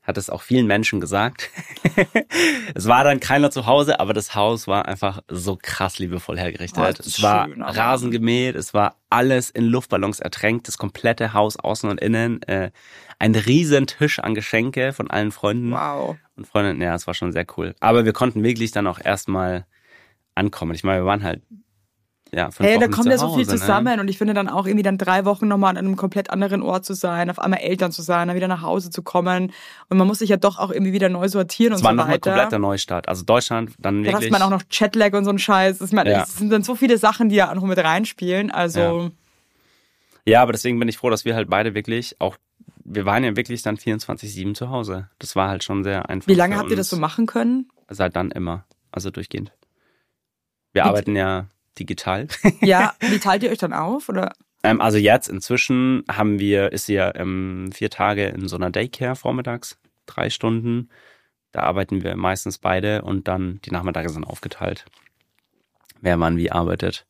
hat es auch vielen Menschen gesagt. es war dann keiner zu Hause, aber das Haus war einfach so krass liebevoll hergerichtet. Oh, es war schön, Rasen gemäht, es war alles in Luftballons ertränkt, das komplette Haus außen und innen. Äh, ein riesen Tisch an Geschenke von allen Freunden Wow. und Freundinnen. Ja, es war schon sehr cool. Aber wir konnten wirklich dann auch erstmal ankommen. Ich meine, wir waren halt ja fünf Hey, Wochen da kommt ja so viel ne? zusammen und ich finde dann auch irgendwie dann drei Wochen nochmal an einem komplett anderen Ort zu sein, auf einmal Eltern zu sein, dann wieder nach Hause zu kommen und man muss sich ja doch auch irgendwie wieder neu sortieren Es und war so nochmal weiter. kompletter Neustart. Also Deutschland, dann Da wirklich. hat man auch noch Chatlag und so ein Scheiß. Ich meine, Ja. es sind dann so viele Sachen, die ja auch noch mit reinspielen. Also Ja, aber deswegen bin ich froh, dass wir halt beide wirklich auch, wir waren ja wirklich dann 24-7 zu Hause. Das war halt schon sehr einfach. wie lange habt ihr das so machen können? Seit dann immer. Also durchgehend. Wir arbeiten ja digital. Ja, wie teilt ihr euch dann auf? Oder? ähm, also jetzt inzwischen haben wir, ist sie ja ähm, vier Tage in so einer Daycare vormittags, drei Stunden. Da arbeiten wir meistens beide und dann die Nachmittage sind aufgeteilt. Wer wann wie arbeitet.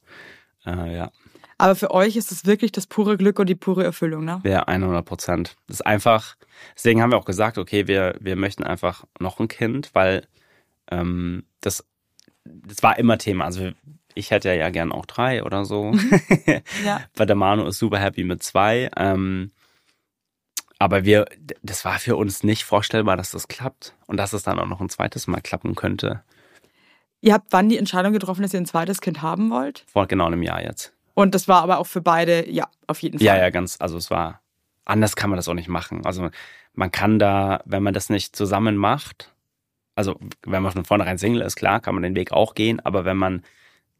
Äh, ja. Aber für euch ist es wirklich das pure Glück und die pure Erfüllung, ne? Ja, 100 Prozent. Das ist einfach, deswegen haben wir auch gesagt, okay, wir, wir möchten einfach noch ein Kind, weil ähm, das, das war immer Thema. Also ich hätte ja gern auch drei oder so. Ja. Weil der Manu ist super happy mit zwei. Ähm, aber wir, das war für uns nicht vorstellbar, dass das klappt und dass es dann auch noch ein zweites Mal klappen könnte. Ihr habt wann die Entscheidung getroffen, dass ihr ein zweites Kind haben wollt? Vor genau einem Jahr jetzt. Und das war aber auch für beide, ja, auf jeden Fall. Ja, ja, ganz, also es war, anders kann man das auch nicht machen. Also man kann da, wenn man das nicht zusammen macht, also wenn man von vornherein Single ist, klar, kann man den Weg auch gehen, aber wenn man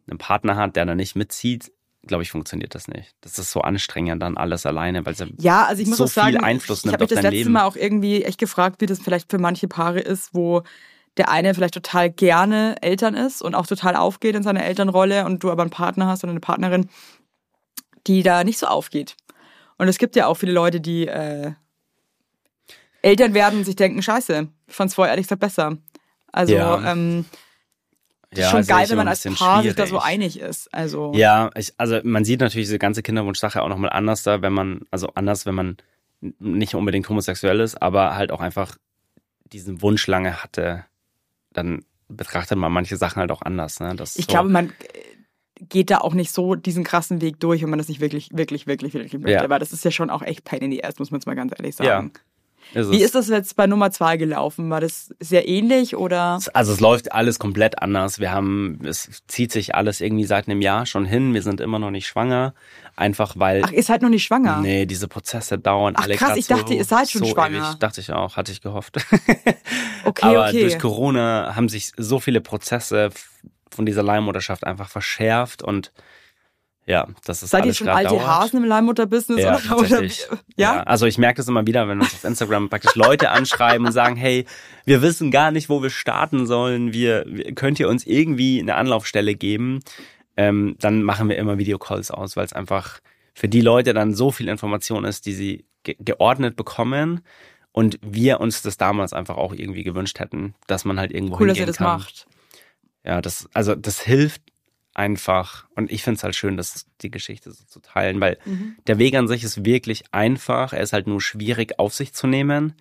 einen Partner hat, der da nicht mitzieht, glaube ich, funktioniert das nicht. Das ist so anstrengend dann alles alleine, weil es Ja, also ich muss so auch sagen, viel Einfluss ich, ich nimmt habe mich auf das dein letzte Leben. Mal auch irgendwie echt gefragt, wie das vielleicht für manche Paare ist, wo der eine vielleicht total gerne Eltern ist und auch total aufgeht in seiner Elternrolle und du aber einen Partner hast oder eine Partnerin, die da nicht so aufgeht. Und es gibt ja auch viele Leute, die äh, Eltern werden und sich denken, scheiße, ich fand es vorher ehrlich gesagt besser. Also Ja. ähm, das Ja, ist schon geil, wenn man als Paar sich da so schwierig. einig ist. Also Ja, ich, also man sieht natürlich diese ganze Kinderwunschsache auch nochmal anders da, wenn man, also anders, wenn man nicht unbedingt homosexuell ist, aber halt auch einfach diesen Wunsch lange hatte, dann betrachtet man manche Sachen halt auch anders. Ne? Das Ich so, glaube, man äh, geht da auch nicht so diesen krassen Weg durch, wenn man das nicht wirklich, wirklich, wirklich, wirklich möchte. Ja. Aber das ist ja schon auch echt Pain in the Ass, muss man jetzt mal ganz ehrlich sagen. Ist Wie ist das jetzt bei Nummer zwei gelaufen? War das sehr ähnlich oder? Also es läuft alles komplett anders. Wir haben, es zieht sich alles irgendwie seit einem Jahr schon hin. Wir sind immer noch nicht schwanger. Einfach weil. Ach, ihr seid noch nicht schwanger? Nee, diese Prozesse dauern Ach, alle krass, ich dachte, so, ihr seid schon so schwanger. Ewig. Dachte ich auch, hatte ich gehofft. Okay, Aber okay. durch Corona haben sich so viele Prozesse von dieser Leihmutterschaft einfach verschärft und ja, das ist Seid ihr alles schon grad alte dauert. Hasen im Leihmutterbusiness? Ja, oder, oder, tatsächlich. ja? Also ich merke das immer wieder, wenn uns auf Instagram praktisch Leute anschreiben und sagen, hey, wir wissen gar nicht, wo wir starten sollen. Wir, könnt ihr uns irgendwie eine Anlaufstelle geben? Ähm, dann machen wir immer Videocalls aus, weil es einfach für die Leute dann so viel Information ist, die sie ge geordnet bekommen. Und wir uns das damals einfach auch irgendwie gewünscht hätten, dass man halt irgendwo Cool, dass hingehen ihr das kann. macht. Ja, das, also das hilft einfach. Und ich finde es halt schön, dass die Geschichte so zu teilen, weil Mhm. der Weg an sich ist wirklich einfach. Er ist halt nur schwierig auf sich zu nehmen.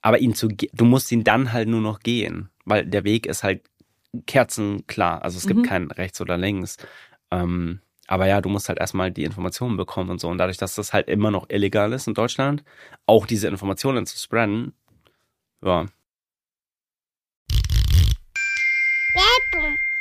Aber ihn zu, du musst ihn dann halt nur noch gehen, weil der Weg ist halt kerzenklar. Also es gibt Mhm. kein rechts oder links. Ähm, aber ja, du musst halt erstmal die Informationen bekommen und so. Und dadurch, dass das halt immer noch illegal ist in Deutschland, auch diese Informationen zu spreaden, ja,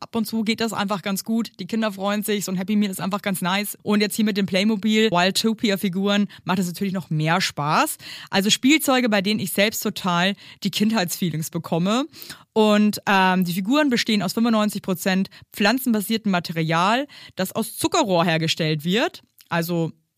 Ab und zu geht das einfach ganz gut. Die Kinder freuen sich. So ein Happy Meal ist einfach ganz nice. Und jetzt hier mit den Playmobil Wildtopia-Figuren macht es natürlich noch mehr Spaß. Also Spielzeuge, bei denen ich selbst total die Kindheitsfeelings bekomme. Und ähm, die Figuren bestehen aus 95% pflanzenbasiertem Material, das aus Zuckerrohr hergestellt wird. Also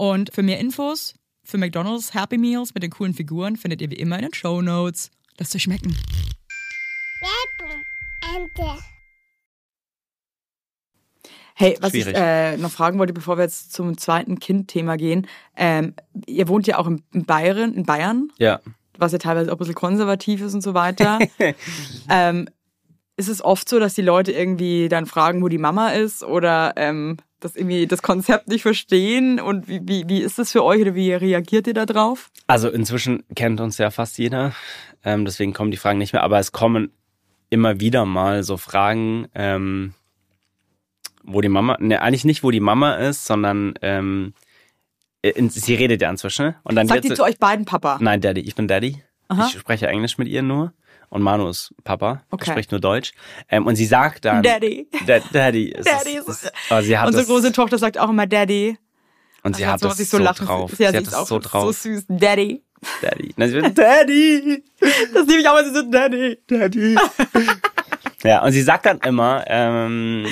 Und für mehr Infos für McDonald's Happy Meals mit den coolen Figuren findet ihr wie immer in den Show Notes. Lasst euch schmecken. Hey, was ich Schwierig. äh, noch fragen wollte, bevor wir jetzt zum zweiten Kind-Thema gehen. Ähm, ihr wohnt ja auch in in Bayern, in Bayern, Ja. was ja teilweise auch ein bisschen konservativ ist und so weiter. ähm, ist es oft so, dass die Leute irgendwie dann fragen, wo die Mama ist oder ähm, das irgendwie das Konzept nicht verstehen? Und wie, wie, wie ist das für euch oder wie reagiert ihr da drauf? Also inzwischen kennt uns ja fast jeder, ähm, deswegen kommen die Fragen nicht mehr, aber es kommen immer wieder mal so Fragen, ähm, wo die Mama, ne, eigentlich nicht, wo die Mama ist, sondern ähm, in, sie redet ja inzwischen. Und dann Sagt die zu euch beiden Papa? Nein, Daddy, ich bin Daddy. Aha. Ich spreche Englisch mit ihr nur. Und Manu ist Papa, Okay. spricht nur Deutsch. Ähm, und sie sagt dann... Daddy. Da, Daddy. Ist, Daddy ist, ist, aber sie hat Unsere es, große Tochter sagt auch immer Daddy. und sie Also hat so, es ich so, drauf. Sie hat es auch so drauf. so süß. Daddy. Daddy. Na, sie Daddy. Das liebe ich auch, wenn sie so Daddy. Daddy. ja, und sie sagt dann immer, ähm,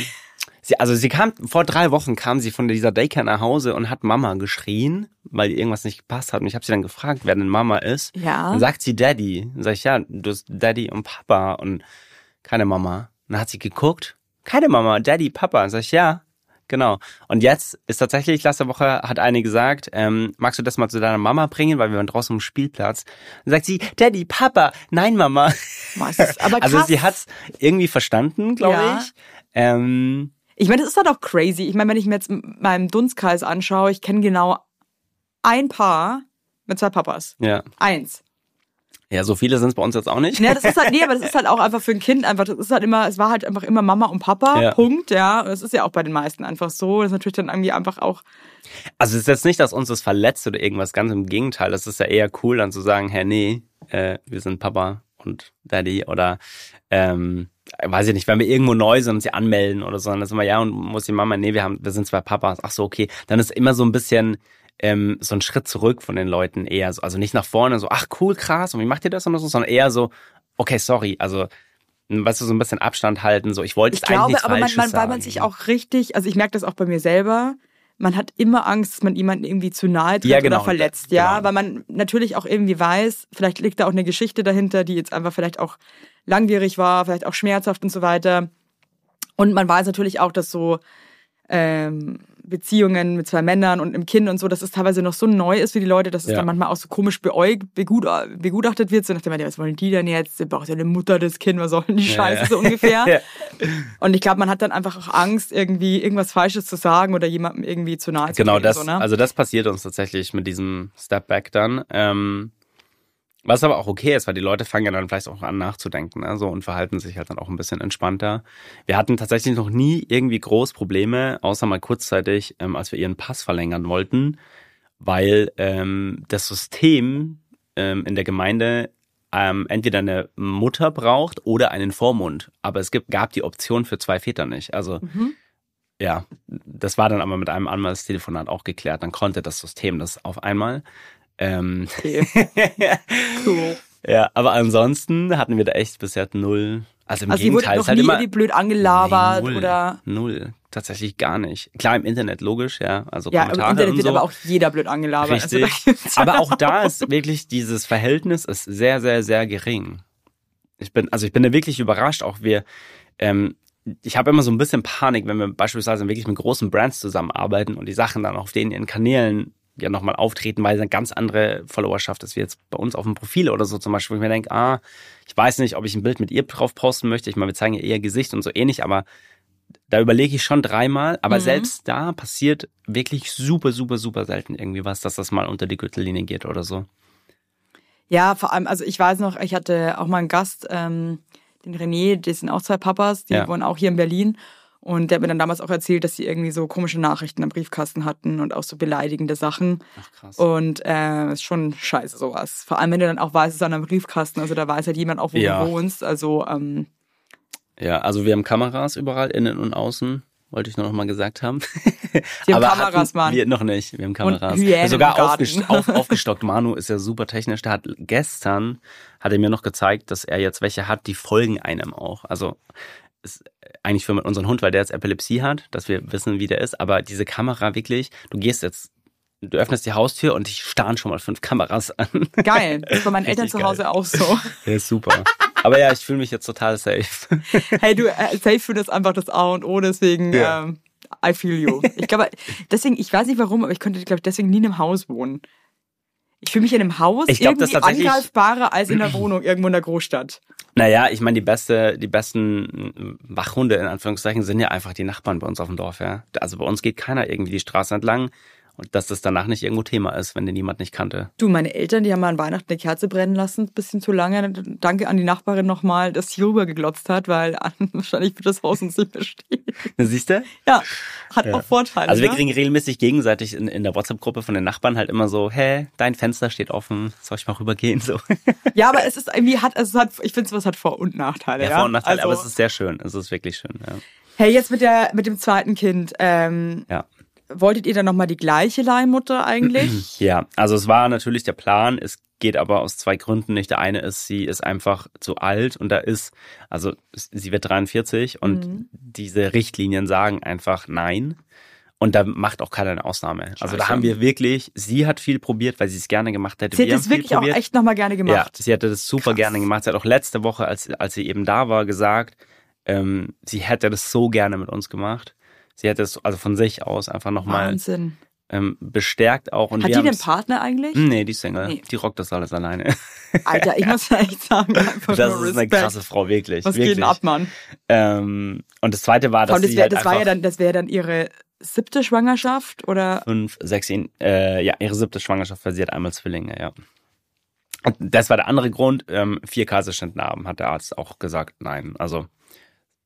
sie, also sie kam, vor drei Wochen kam sie von dieser Daycare nach Hause und hat Mama geschrien, weil ihr irgendwas nicht gepasst hat. Und ich habe sie dann gefragt, wer denn Mama ist. Ja. Dann sagt sie Daddy. Dann sag ich, ja, du hast Daddy und Papa und keine Mama. Und dann hat sie geguckt, keine Mama, Daddy, Papa. Dann sag ich, ja, genau. Und jetzt ist tatsächlich, letzte Woche hat eine gesagt, ähm, magst du das mal zu deiner Mama bringen, weil wir waren draußen am Spielplatz. Dann sagt sie, Daddy, Papa, nein, Mama. Ist aber Also krass. sie hat's irgendwie verstanden, glaube Ja. ich. Ähm, Ich meine, das ist halt auch crazy. Ich meine, wenn ich mir jetzt meinen Dunstkreis anschaue, ich kenne genau ein Paar mit zwei Papas. ja. Eins. Ja, so viele sind es bei uns jetzt auch nicht. Ja, das ist halt, nee, aber das ist halt auch einfach für ein Kind einfach, das ist halt immer, es war halt einfach immer Mama und Papa, Ja. Punkt, ja. Und das ist ja auch bei den meisten einfach so. Das ist natürlich dann irgendwie einfach auch, Also es ist jetzt nicht, dass uns das verletzt oder irgendwas, ganz im Gegenteil. Das ist ja eher cool, dann zu sagen, hey, nee, äh, wir sind Papa und Daddy oder ähm, weiß ich nicht, wenn wir irgendwo neu sind und sie anmelden oder so, dann ist immer, ja, und muss die Mama, nee, wir haben, wir sind zwei Papas, ach so, okay. Dann ist immer so ein bisschen ähm, so ein Schritt zurück von den Leuten eher so, also nicht nach vorne, so, ach cool, krass, und wie macht ihr das oder so, sondern eher so, okay, sorry, also weißt du, so ein bisschen Abstand halten, so, ich wollte ich jetzt eigentlich glaube, nichts aber man, Falsches man, weil man sich auch richtig, also ich merke das auch bei mir selber, man hat immer Angst, dass man jemanden irgendwie zu nahe tritt Ja, genau. oder verletzt, ja, Genau. weil man natürlich auch irgendwie weiß, vielleicht liegt da auch eine Geschichte dahinter, die jetzt einfach vielleicht auch langwierig war, vielleicht auch schmerzhaft und so weiter. Und man weiß natürlich auch, dass so ähm, Beziehungen mit zwei Männern und einem Kind und so, dass es teilweise noch so neu ist für die Leute, dass es Ja. dann manchmal auch so komisch beäug, begut, begutachtet wird, so nach dem Motto, was wollen die denn jetzt? Der braucht ja eine Mutter, das Kind, was sollen die Scheiße, ja. so ungefähr. Ja. Und ich glaube, man hat dann einfach auch Angst, irgendwie irgendwas Falsches zu sagen oder jemandem irgendwie zu nahe zu Genau, das, So, ne? also das passiert uns tatsächlich mit diesem Step Back dann. Ähm, was aber auch okay ist, weil die Leute fangen ja dann vielleicht auch an nachzudenken ne, so, und verhalten sich halt dann auch ein bisschen entspannter. Wir hatten tatsächlich noch nie irgendwie groß Probleme, außer mal kurzzeitig, ähm, als wir ihren Pass verlängern wollten, weil ähm, das System ähm, in der Gemeinde ähm, entweder eine Mutter braucht oder einen Vormund. Aber es gibt, gab die Option für zwei Väter nicht. Also Mhm. ja, das war dann aber mit einem Anwaltstelefonat auch geklärt. Dann konnte das System das auf einmal. Ähm, Okay. cool. ja, aber ansonsten hatten wir da echt bisher null. Also im Also Gegenteil, noch es halt immer blöd angelabert Nee, null, oder null, tatsächlich gar nicht. Klar im Internet logisch, ja, also ja, im Kommentare Internet und wird so. aber auch jeder blöd angelabert. Richtig. Also, da gibt's- aber auch da ist wirklich dieses Verhältnis ist sehr, sehr, sehr gering. Ich bin, also ich bin da wirklich überrascht. Auch wir, ähm, ich habe immer so ein bisschen Panik, wenn wir beispielsweise wirklich mit großen Brands zusammenarbeiten und die Sachen dann auf denen ihren Kanälen ja nochmal auftreten, weil es eine ganz andere Followerschaft ist, wie jetzt bei uns auf dem Profil oder so zum Beispiel, wo ich mir denke, ah, ich weiß nicht, ob ich ein Bild mit ihr drauf posten möchte. Ich meine, wir zeigen ja eher Gesicht und so ähnlich, aber da überlege ich schon dreimal, aber Mhm. selbst da passiert wirklich super, super, super selten irgendwie was, dass das mal unter die Gürtellinie geht oder so. Ja, vor allem, also ich weiß noch, ich hatte auch mal einen Gast, ähm, den René, das sind auch zwei Papas, die Ja. wohnen auch hier in Berlin. Und der hat mir dann damals auch erzählt, dass sie irgendwie so komische Nachrichten am Briefkasten hatten und auch so beleidigende Sachen. Ach krass. Und äh, ist schon scheiße sowas. Vor allem, wenn du dann auch weißt, es ist an einem Briefkasten. Also da weiß halt jemand auch, wo Ja. du wohnst. Also ähm, Ja, also wir haben Kameras überall, innen und außen. Wollte ich nur noch mal gesagt haben. Die haben Kameras, Mann. Wir noch nicht. Wir haben Kameras. Hyänen Sogar im Garten. aufgest auf, aufgestockt. Manu ist ja super technisch. Der hat gestern hat er mir noch gezeigt, dass er jetzt welche hat, die folgen einem auch. Also ist eigentlich für unseren Hund, weil der jetzt Epilepsie hat, dass wir wissen, wie der ist. Aber diese Kamera wirklich, du gehst jetzt, du öffnest die Haustür und dich starren schon mal fünf Kameras an. geil. Das ist bei meinen Eltern Richtig zu Hause auch so. Der ist super. Aber ja, ich fühle mich jetzt total safe. Hey, du, äh, Safe Food ist einfach das A und O, deswegen Ja. ähm, I feel you. Ich glaube, deswegen, ich weiß nicht warum, aber ich könnte, glaube ich, deswegen nie in einem Haus wohnen. Ich fühle mich in einem Haus Ich glaub, das irgendwie tatsächlich- angreifbarer als in der Wohnung irgendwo in der Großstadt. Naja, ich meine, die beste, die besten Wachhunde in Anführungszeichen sind ja einfach die Nachbarn bei uns auf dem Dorf, ja. Also bei uns geht keiner irgendwie die Straße entlang und dass das danach nicht irgendwo Thema ist, wenn den niemand nicht kannte. Du, meine Eltern, die haben mal an Weihnachten eine Kerze brennen lassen, ein bisschen zu lange. Danke an die Nachbarin nochmal, dass sie rübergeglotzt hat, weil wahrscheinlich wird das Haus uns nicht bestehen. Siehst du? Ja, hat auch Vorteile. Also wir ne? kriegen regelmäßig gegenseitig in, in der WhatsApp-Gruppe von den Nachbarn halt immer so, hä, dein Fenster steht offen, soll ich mal rübergehen? So. Ja, aber es ist irgendwie, hat, also es hat, ich finde, es hat Vor- und Nachteile. Ja, Ja, Vor- und Nachteile, also, aber es ist sehr schön. Es ist wirklich schön, ja. Hey, jetzt mit der, mit dem zweiten Kind, ähm, Ja. Wolltet ihr dann nochmal die gleiche Leihmutter eigentlich? Ja, also es war natürlich der Plan. Es geht aber aus zwei Gründen nicht. Der eine ist, sie ist einfach zu alt und da ist, also sie wird 43 und Mhm. diese Richtlinien sagen einfach nein. Und da macht auch keiner eine Ausnahme. Also da Scheiße. haben wir wirklich, sie hat viel probiert, weil sie es gerne gemacht hätte. Sie hat wir das haben viel wirklich auch echt nochmal gerne Ja, gemacht. sie hatte das super Krass. gerne gemacht. Sie hat auch letzte Woche, als, als sie eben da war, gesagt, ähm, sie hätte das so gerne mit uns gemacht. Sie hätte es also von sich aus einfach nochmal ähm, bestärkt auch. Und Hat die einen haben's- Partner eigentlich? Nee, die Single. Nee. Die rockt das alles alleine. Alter, ich muss echt sagen, einfach Das nur ist eine krasse Frau, wirklich. Was wirklich. geht denn ab, Mann? Ähm, und das zweite war, dass Und das, sie wär, halt das war ja dann, das wäre dann ihre siebte Schwangerschaft oder? fünf, sechs, äh, ja, ihre siebte Schwangerschaft, weil sie hat einmal Zwillinge, ja. Und das war der andere Grund. Ähm, vier Kaiserschnittnarben hat der Arzt auch gesagt, nein. Also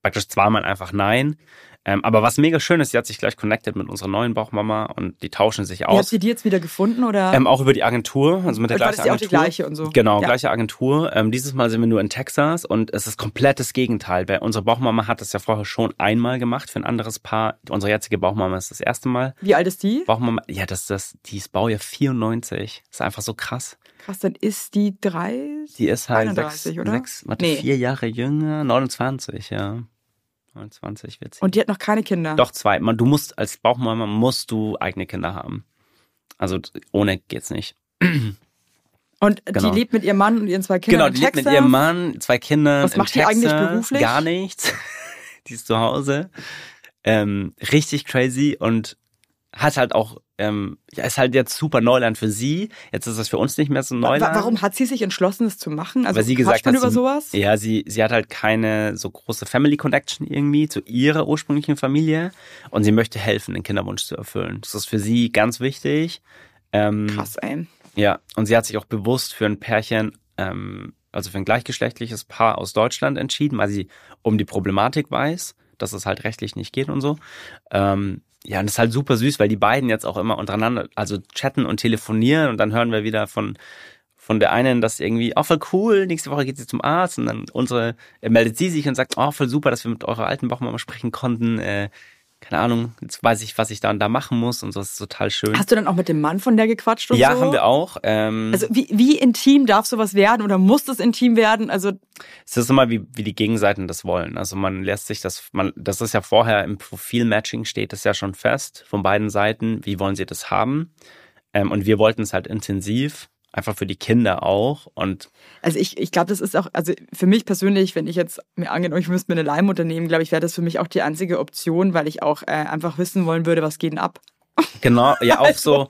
praktisch zweimal einfach nein. Ähm, aber was mega schön ist, sie hat sich gleich connected mit unserer neuen Bauchmama und die tauschen sich Wie habt aus. ihr die jetzt wieder gefunden oder? Ähm, auch über die Agentur, also mit der War gleichen das ja auch die Agentur. gleiche und so? Genau, Ja. gleiche Agentur. Ähm, dieses Mal sind wir nur in Texas und es ist komplettes Gegenteil. Weil unsere Bauchmama hat das ja vorher schon einmal gemacht für ein anderes Paar. Unsere jetzige Bauchmama ist das erste Mal. Wie alt ist die? Bauchmama, ja, das, das, die ist Baujahr 94. Das ist einfach so krass. Krass, dann ist die drei. Die ist halt 31, sechs, oder? sechs warte, Nee. vier Jahre jünger, 29, ja. 29 wird sie. Und die hat noch keine Kinder. Doch zwei. Man, du musst als Bauchmama musst du eigene Kinder haben. Also ohne geht's nicht. Und Genau. die lebt mit ihrem Mann und ihren zwei Kindern Genau, die lebt mit Texas. ihrem Mann, zwei Kindern. Was macht die eigentlich Texas, beruflich? Gar nichts. die ist zu Hause. Ähm, richtig crazy und hat halt auch, ähm, ja, ist halt jetzt super Neuland für sie. Jetzt ist das für uns nicht mehr so Neuland. Warum hat sie sich entschlossen, das zu machen? Also Weil sie gesagt hat, über sie, sowas? Ja, sie, sie hat halt keine so große Family Connection irgendwie zu ihrer ursprünglichen Familie und sie möchte helfen, den Kinderwunsch zu erfüllen. Das ist für sie ganz wichtig. Ähm, Krass, ey. Ja, und sie hat sich auch bewusst für ein Pärchen, ähm, also für ein gleichgeschlechtliches Paar aus Deutschland entschieden, weil sie um die Problematik weiß, dass es halt rechtlich nicht geht und so. Ähm, ja, und das ist halt super süß, weil die beiden jetzt auch immer untereinander, also chatten und telefonieren und dann hören wir wieder von von der einen, dass irgendwie, oh voll cool, nächste Woche geht sie zum Arzt. Und dann unsere, äh, meldet sie sich und sagt, oh voll super, dass wir mit eurer alten Bauchmama sprechen konnten, äh, keine Ahnung, jetzt weiß ich, was ich da und da machen muss und so, das ist total schön. Hast du dann auch mit dem Mann von der gequatscht und ja, so? haben wir auch. Ähm, Also wie, wie intim darf sowas werden oder muss das intim werden? Also es ist immer, wie, wie die Gegenseiten das wollen. Also man lässt sich das, man, das ist ja vorher im Profilmatching steht das ja schon fest von beiden Seiten. Wie wollen sie das haben? Ähm, und wir wollten es halt intensiv, einfach für die Kinder auch. Und Also ich, ich glaube, das ist auch, also für mich persönlich, wenn ich jetzt mir angenommen, ich müsste mir eine Leihmutter nehmen, glaube ich, wäre das für mich auch die einzige Option, weil ich auch äh, einfach wissen wollen würde, was geht denn ab. genau, ja auch Also- so,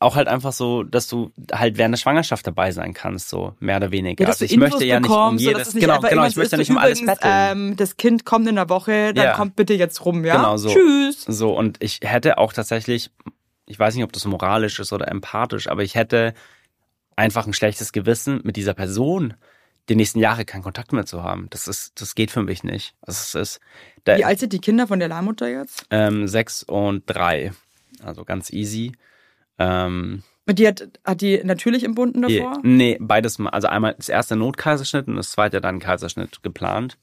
auch halt einfach so, dass du halt während der Schwangerschaft dabei sein kannst, so mehr oder weniger. Ja, also du ich möchte ja nicht um jedes, es nicht genau, genau, ich möchte ja nicht so um alles betteln. Ähm, das Kind kommt in der Woche, dann Ja. kommt bitte jetzt rum, ja? Genau so. Tschüss. So, und ich hätte auch tatsächlich, ich weiß nicht, ob das moralisch ist oder empathisch, aber ich hätte einfach ein schlechtes Gewissen mit dieser Person, die nächsten Jahre keinen Kontakt mehr zu haben. Das ist, das geht für mich nicht. Das ist, da, Wie alt sind die Kinder von der Leihmutter jetzt? ähm, sechs und drei. Also ganz easy. Ähm, Und die hat, hat die natürlich entbunden davor? je- nee, beides mal. Also einmal das erste Notkaiserschnitt und das zweite dann Kaiserschnitt geplant.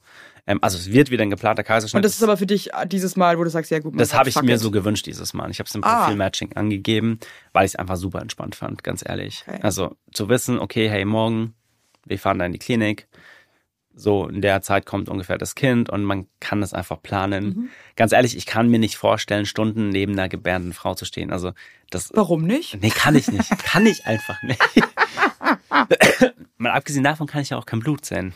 Ähm, also es wird wieder ein geplanter Kaiserschnitt. Und das ist aber für dich dieses Mal, wo du sagst, ja gut, Das habe ich mir it. so gewünscht dieses Mal. Ich habe es im Ah. Profil-Matching angegeben, weil ich es einfach super entspannt fand, ganz ehrlich. Okay. Also zu wissen, okay, hey, morgen, wir fahren dann in die Klinik. So in der Zeit kommt ungefähr das Kind und man kann es einfach planen. Mhm. Ganz ehrlich, ich kann mir nicht vorstellen, Stunden neben einer gebärenden Frau zu stehen. Also das, Warum nicht? nee, kann ich nicht. kann ich einfach nicht. Mal abgesehen davon kann ich ja auch kein Blut sehen.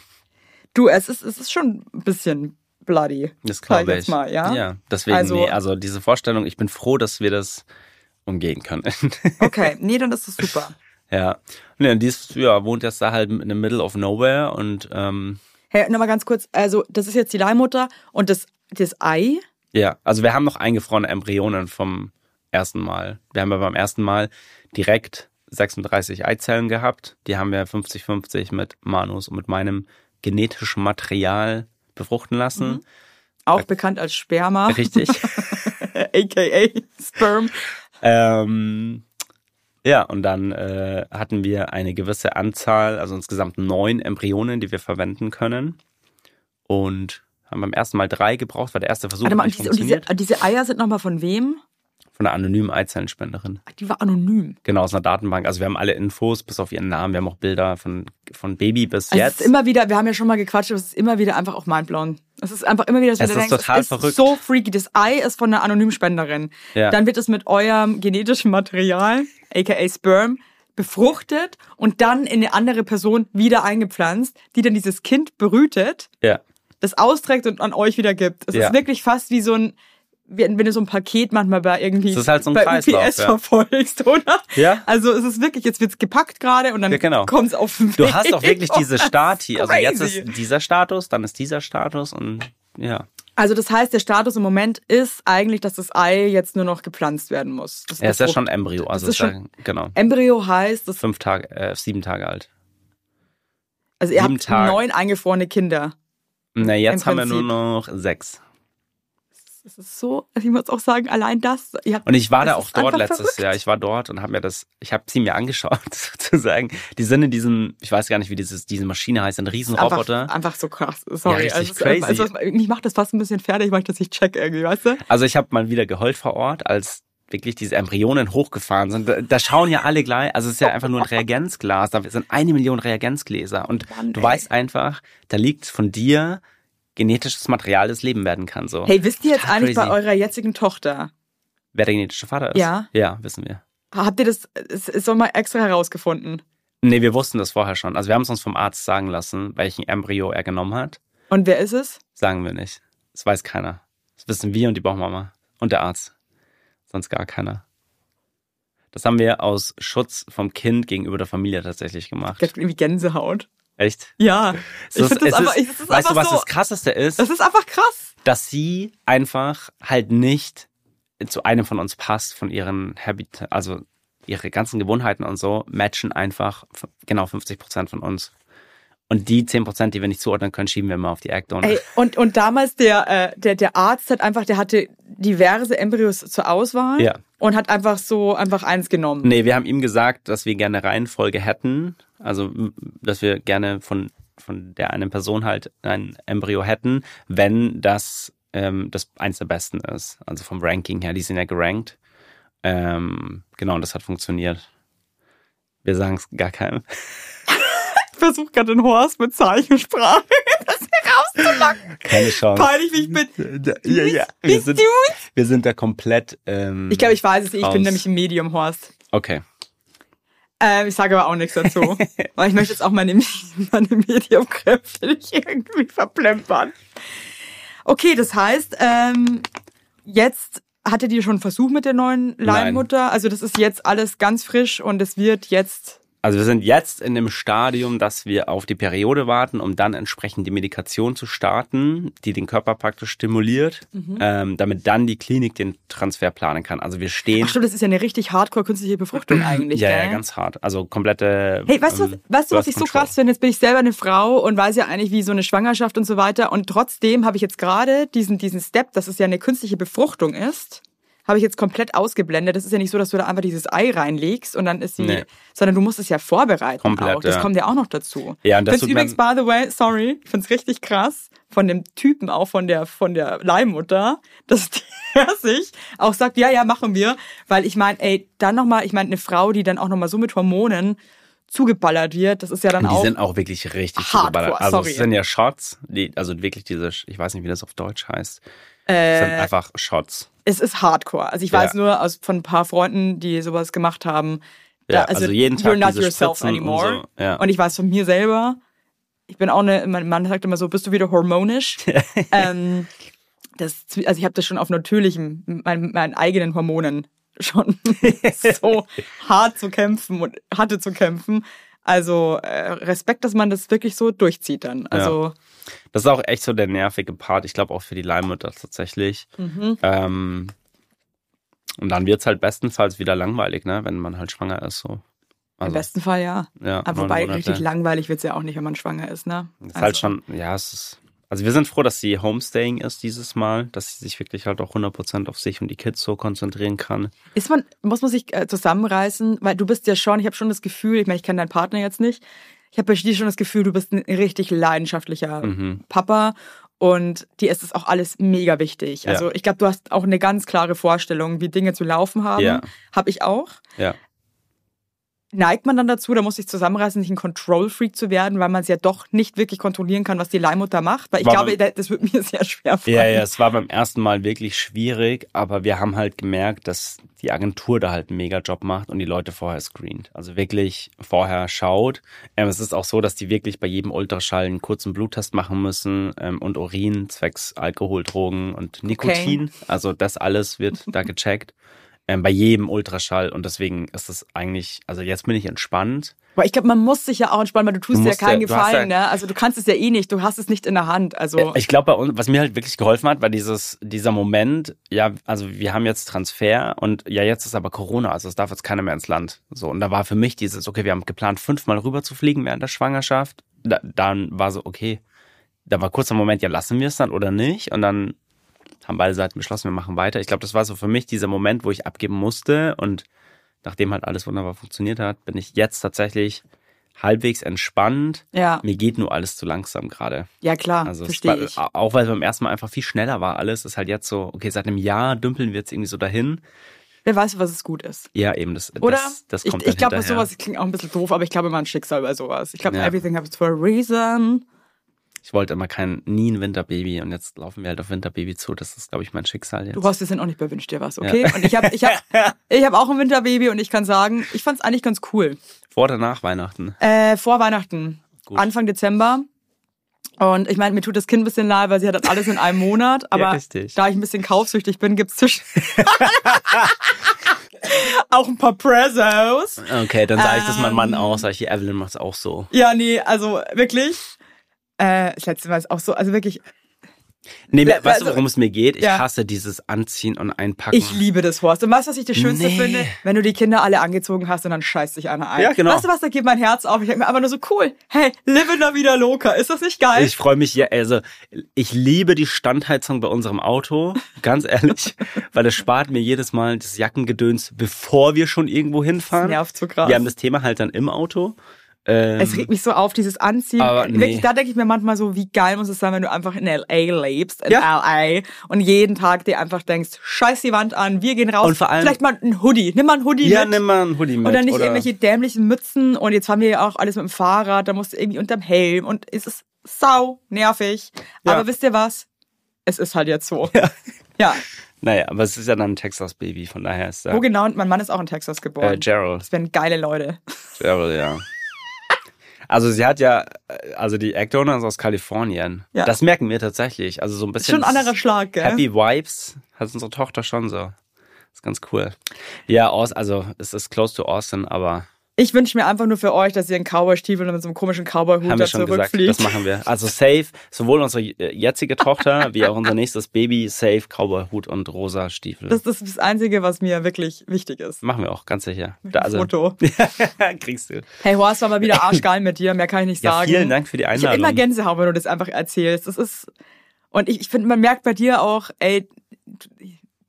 Du, es ist, es ist schon ein bisschen bloody. Das glaube jetzt ich. mal, ja? ja, deswegen, Also- nee, also diese Vorstellung, ich bin froh, dass wir das umgehen können. Okay, nee, dann ist es super. Ja. Nee, und dies ja, wohnt jetzt da halt in the middle of nowhere und ähm, Hey, nochmal ganz kurz, also das ist jetzt die Leihmutter und das, das Ei, ja, also wir haben noch eingefrorene Embryonen vom ersten Mal. Wir haben ja beim ersten Mal direkt 36 Eizellen gehabt. Die haben wir 50-50 mit Manus und mit meinem genetischen Material befruchten lassen. auch bekannt als Sperma, Richtig. aka Sperm. Ähm, ja, und dann äh, hatten wir eine gewisse Anzahl, also insgesamt neun Embryonen, die wir verwenden können. Und haben beim ersten Mal drei gebraucht, weil der erste Versuch Warte mal, und diese, und diese, diese Eier sind nochmal von wem? Von einer anonymen Eizellenspenderin. Die war anonym. Genau, aus einer Datenbank. Also wir haben alle Infos, bis auf ihren Namen. Wir haben auch Bilder von, von Baby bis Also es jetzt. ist immer wieder, wir haben ja schon mal gequatscht, aber es ist immer wieder einfach auch mindblown. Es ist einfach immer wieder, dass Es ist denkst, total es ist verrückt. so freaky. Das Ei ist von einer anonymen Spenderin. Ja. Dann wird es mit eurem genetischen Material, aka Sperm, befruchtet und dann in eine andere Person wieder eingepflanzt, die dann dieses Kind berühtet, ja. das austrägt und an euch wieder gibt. Es Ja. ist wirklich fast wie so ein, wie, wenn du so ein Paket manchmal bei irgendwie Es ist halt so ein bei Kreislauf, UPS ja. verfolgst, oder? Ja. Also es ist wirklich, jetzt wird's gepackt gerade und dann Ja, genau. kommt's auf den Weg. Du hast auch wirklich diese Das Stati. Also jetzt ist dieser Status, dann ist dieser Status und ja. Also das heißt, der Status im Moment ist eigentlich, dass das Ei jetzt nur noch gepflanzt werden muss. Das Er ist ja schon Embryo. Also ist ist ja, schon- genau. Embryo heißt, das, Fünf Tage, äh, sieben Tage alt. also ihr sieben habt Tage. neun eingefrorene Kinder. Na, jetzt haben wir nur noch sechs. Das ist so, also ich muss auch sagen, allein das. Und ich war da auch dort letztes verrückt. Jahr. Ich war dort und habe mir das, ich habe sie mir angeschaut, sozusagen. Die sind in diesem, ich weiß gar nicht, wie dieses, diese Maschine heißt, ein Riesenroboter. Einfach, einfach so krass. Sorry. Ja, richtig also, crazy. Also, mich macht das fast ein bisschen fertig, weil ich das nicht check irgendwie, weißt du? Also ich habe mal wieder geheult vor Ort, als wirklich diese Embryonen hochgefahren sind. Da, da schauen ja alle gleich, also es ist ja einfach nur ein Reagenzglas, da sind eine Million Reagenzgläser und Mann, du weißt einfach, da liegt von dir genetisches Material, das Leben werden kann. So. Hey, wisst ihr jetzt Total eigentlich crazy. bei eurer jetzigen Tochter, Wer der genetische Vater ist? Ja. Ja, wissen wir. habt ihr das, ist doch mal extra herausgefunden? Nee, wir wussten das vorher schon. Also wir haben es uns vom Arzt sagen lassen, welchen Embryo er genommen hat. Und wer ist es? Sagen wir nicht. Das weiß keiner. Das wissen wir und die Bauchmama und der Arzt. Sonst gar keiner. Das haben wir aus Schutz vom Kind gegenüber der Familie tatsächlich gemacht. Ich irgendwie Gänsehaut. Echt? Ja. Ich ist- find das es einfach, ist- ich, das ist weißt du, was so, das Krasseste ist? das ist einfach krass. dass sie einfach halt nicht zu einem von uns passt, von ihren Habit, also ihre ganzen Gewohnheiten und so, matchen einfach genau 50 Prozent von uns. Und die 10 Prozent, die wir nicht zuordnen können, schieben wir immer auf die Act-Donor. Ey, und, und damals der, äh, der, der Arzt hat einfach, der hatte diverse Embryos zur Auswahl Ja. und hat einfach so einfach eins genommen. Nee, wir haben ihm gesagt, dass wir gerne Reihenfolge hätten. Also, dass wir gerne von, von der einen Person halt ein Embryo hätten, wenn das, ähm, das eins der besten ist. Also vom Ranking her, die sind ja gerankt. Ähm, genau, und das hat funktioniert. Wir sagen es gar keinem. Ich versuche gerade den Horst mit Zeichensprache das herauszulocken. Keine Chance. Peinlich, wie ich bin. Ja, ja. Wir sind, wir sind da komplett. Ähm, Ich glaube, ich weiß es. Ich raus. bin nämlich im Medium, Horst. Okay. Ähm, ich sage aber auch nichts dazu. weil ich möchte jetzt auch meine, meine Mediumkräfte nicht irgendwie verplempern. Okay, das heißt, ähm, jetzt hattet ihr schon einen Versuch mit der neuen Leihmutter? Also das ist jetzt alles ganz frisch und es wird jetzt Also wir sind jetzt in dem Stadium, dass wir auf die Periode warten, um dann entsprechend die Medikation zu starten, die den Körper praktisch stimuliert, Mhm. ähm, damit dann die Klinik den Transfer planen kann. Also wir stehen. Ach stimmt, das ist ja eine richtig hardcore künstliche Befruchtung eigentlich, ja, gell? ja, ganz hart. Also komplette. Hey, weißt du, was, ähm, weißt du, was ich so krass finde? Jetzt bin ich selber eine Frau und weiß ja eigentlich, wie so eine Schwangerschaft und so weiter. Und trotzdem habe ich jetzt gerade diesen, diesen Step, dass es ja eine künstliche Befruchtung ist, habe ich jetzt komplett ausgeblendet. Das ist ja nicht so, dass du da einfach dieses Ei reinlegst und dann ist sie, Nee. sondern du musst es ja vorbereiten Komplett, auch. Das ja. kommt ja auch noch dazu. Ja, und das tut übrigens, by the way, sorry, ich find's richtig krass von dem Typen auch von der, von der Leihmutter, dass der sich auch sagt, ja, ja, machen wir. Weil ich meine, ey, dann nochmal, ich meine, eine Frau, die dann auch nochmal so mit Hormonen zugeballert wird, das ist ja dann die auch. sind auch wirklich richtig Hardcore, zugeballert. Also sorry. es sind ja Shots, die, also wirklich diese, ich weiß nicht, wie das auf Deutsch heißt. Äh, Es sind einfach Shots. Es ist Hardcore. Also ich Ja. weiß nur aus, von ein paar Freunden, die sowas gemacht haben. Ja, also jeden Tag you're not yourself Spritzen und anymore. so, ja. Und ich weiß von mir selber, ich bin auch eine, mein Mann sagt immer so, bist du wieder hormonisch? ähm, das, also ich habe das schon auf natürlichem, meinen, meinen eigenen Hormonen schon so hart zu kämpfen und hatte zu kämpfen. Also äh, Respekt, dass man das wirklich so durchzieht dann. Also Das ist auch echt so der nervige Part. Ich glaube auch für die Leihmutter tatsächlich. Mhm. Ähm, und dann wird's halt bestenfalls wieder langweilig, ne, wenn man halt schwanger ist. So. im Also, besten Fall ja. ja, Aber wobei richtig langweilig wird's ja auch nicht, wenn man schwanger ist, ne? Ist halt schon, ja, es ist. Also wir sind froh, dass sie Homestaying ist dieses Mal, dass sie sich wirklich halt auch 100% auf sich und die Kids so konzentrieren kann. Ist man, muss man sich äh, zusammenreißen, weil du bist ja schon, ich habe schon das Gefühl, ich meine, ich kenne deinen Partner jetzt nicht, ich habe bei dir schon das Gefühl, du bist ein richtig leidenschaftlicher Mhm. Papa und dir ist es auch alles mega wichtig. Ja. Also ich glaube, du hast auch eine ganz klare Vorstellung, wie Dinge zu laufen haben. Ja. Habe ich auch. Ja. Neigt man dann dazu, da muss sich zusammenreißen, nicht ein Control-Freak zu werden, weil man es ja doch nicht wirklich kontrollieren kann, was die Leihmutter macht. Weil ich War glaube, da- das wird mir sehr schwer fallen. Ja, ja, es war beim ersten Mal wirklich schwierig, aber wir haben halt gemerkt, dass die Agentur da halt einen Mega-Job macht und die Leute vorher screent. Also wirklich vorher schaut. Ähm, es ist auch so, dass die wirklich bei jedem Ultraschall einen kurzen Bluttest machen müssen ähm, und Urin zwecks Alkohol, Drogen und Nikotin. Also das alles wird da gecheckt. Ähm, bei jedem Ultraschall und deswegen ist es eigentlich, also jetzt bin ich entspannt. Aber ich glaube, man muss sich ja auch entspannen, weil du tust Du dir ja keinen ja- Gefallen, ja- ne? Also du kannst es ja eh nicht, du hast es nicht in der Hand. Also Ich glaube, bei uns, was mir halt wirklich geholfen hat, war dieses, dieser Moment, ja, also wir haben jetzt Transfer und ja, jetzt ist aber Corona, also es darf jetzt keiner mehr ins Land. So, und da war für mich dieses, okay, wir haben geplant, fünfmal rüber zu fliegen während der Schwangerschaft. Da, dann war so, okay, da war kurz der Moment, ja, lassen wir es dann oder nicht? Und dann haben beide Seiten beschlossen, wir machen weiter. Ich glaube, das war so für mich dieser Moment, wo ich abgeben musste und nachdem halt alles wunderbar funktioniert hat, bin ich jetzt tatsächlich halbwegs entspannt. ja, Mir geht nur alles zu langsam gerade. ja klar, Also verstehe ich. auch weil es beim ersten Mal einfach viel schneller war alles, ist halt jetzt so, okay, seit einem Jahr dümpeln wir jetzt irgendwie so dahin. Wer weiß, was es gut ist. Ja, eben, das, Oder? das, das ich kommt ich dann glaube, sowas klingt auch ein bisschen doof, aber ich glaube immer an Schicksal bei sowas. Ich glaube, Ja. everything happens for a reason. Ich wollte immer kein, nie ein Winterbaby und jetzt laufen wir halt auf Winterbaby zu. Das ist, glaube ich, mein Schicksal jetzt. Du brauchst jetzt auch nicht bei Wünsch dir was, okay? Und ich habe ich hab, ich hab auch ein Winterbaby und ich kann sagen, ich fand es eigentlich ganz cool. Vor oder nach Weihnachten? Äh, vor Weihnachten, Gut. Anfang Dezember. Und ich meine, mir tut das Kind ein bisschen leid, weil sie hat das alles in einem Monat. Aber richtig. da ich ein bisschen kaufsüchtig bin, gibt's zwischen auch ein paar Prezos. Okay, dann sage ich das meinem Mann Ähm. auch, sag ich, die Evelyn macht's auch so. Ja, nee, also wirklich. Äh, das letzte Mal ist auch so, also wirklich, Nee, Ja, weißt du, also- worum es mir geht? Ich Ja. hasse dieses Anziehen und Einpacken. ich liebe das, Horst. Und weißt du, was ich das Schönste Nee. finde? Wenn du die Kinder alle angezogen hast und dann scheißt sich einer ein. Ja, genau. Weißt du was, da geht mein Herz auf. Ich denke mir einfach nur so, cool. Hey, live in la vida loca. Ist das nicht geil? Ich freue mich ja, also ich liebe die Standheizung bei unserem Auto, ganz ehrlich, weil das spart mir jedes Mal das Jackengedöns, bevor wir schon irgendwo hinfahren. nervt so krass. Wir haben das Thema halt dann im Auto. Ähm, Es regt mich so auf, dieses Anziehen. Nee. Wirklich, da denke ich mir manchmal so, wie geil muss es sein, wenn du einfach in L.A. lebst, in Ja. L.A. und jeden Tag dir einfach denkst, scheiß die Wand an, wir gehen raus. Und vor allem- Vielleicht mal ein Hoodie. Nimm mal ein Hoodie ja, mit. nimm mal einen Hoodie mit. Oder nicht oder irgendwelche dämlichen Mützen. Und jetzt haben wir ja auch alles mit dem Fahrrad, da musst du irgendwie unterm Helm. Und es ist sau nervig. Ja. Aber wisst ihr was? Es ist halt jetzt so. Ja. ja. Naja, aber es ist ja dann ein Texas-Baby, von daher ist Wo da. genau? Und mein Mann ist auch in Texas geboren. Äh, Gerald. das wären geile Leute. Gerald, ja. Also sie hat ja, äh, also die Eckdonor ist aus Kalifornien. Ja. Das merken wir tatsächlich. Also so ein bisschen. Schon ein anderer Schlag, gell? Happy Vibes hat unsere Tochter schon so. ist ganz cool. Ja, also es ist close to Austin, aber Ich wünsche mir einfach nur für euch, dass ihr in Cowboy-Stiefel und mit so einem komischen Cowboy-Hut da schon gesagt, zurückfliegt. das machen wir. Also safe, sowohl unsere jetzige Tochter wie auch unser nächstes Baby, safe, Cowboy-Hut und rosa Stiefel. Das ist das Einzige, was mir wirklich wichtig ist. machen wir auch, ganz sicher. Da, also, Foto. kriegst du. Hey, Horst, war mal wieder arschgeil mit dir. Mehr kann ich nicht Ja, sagen. vielen Dank für die Ich habe Einladung. immer Gänsehaut, wenn du das einfach erzählst. Das ist und ich, ich finde, man merkt bei dir auch, ey,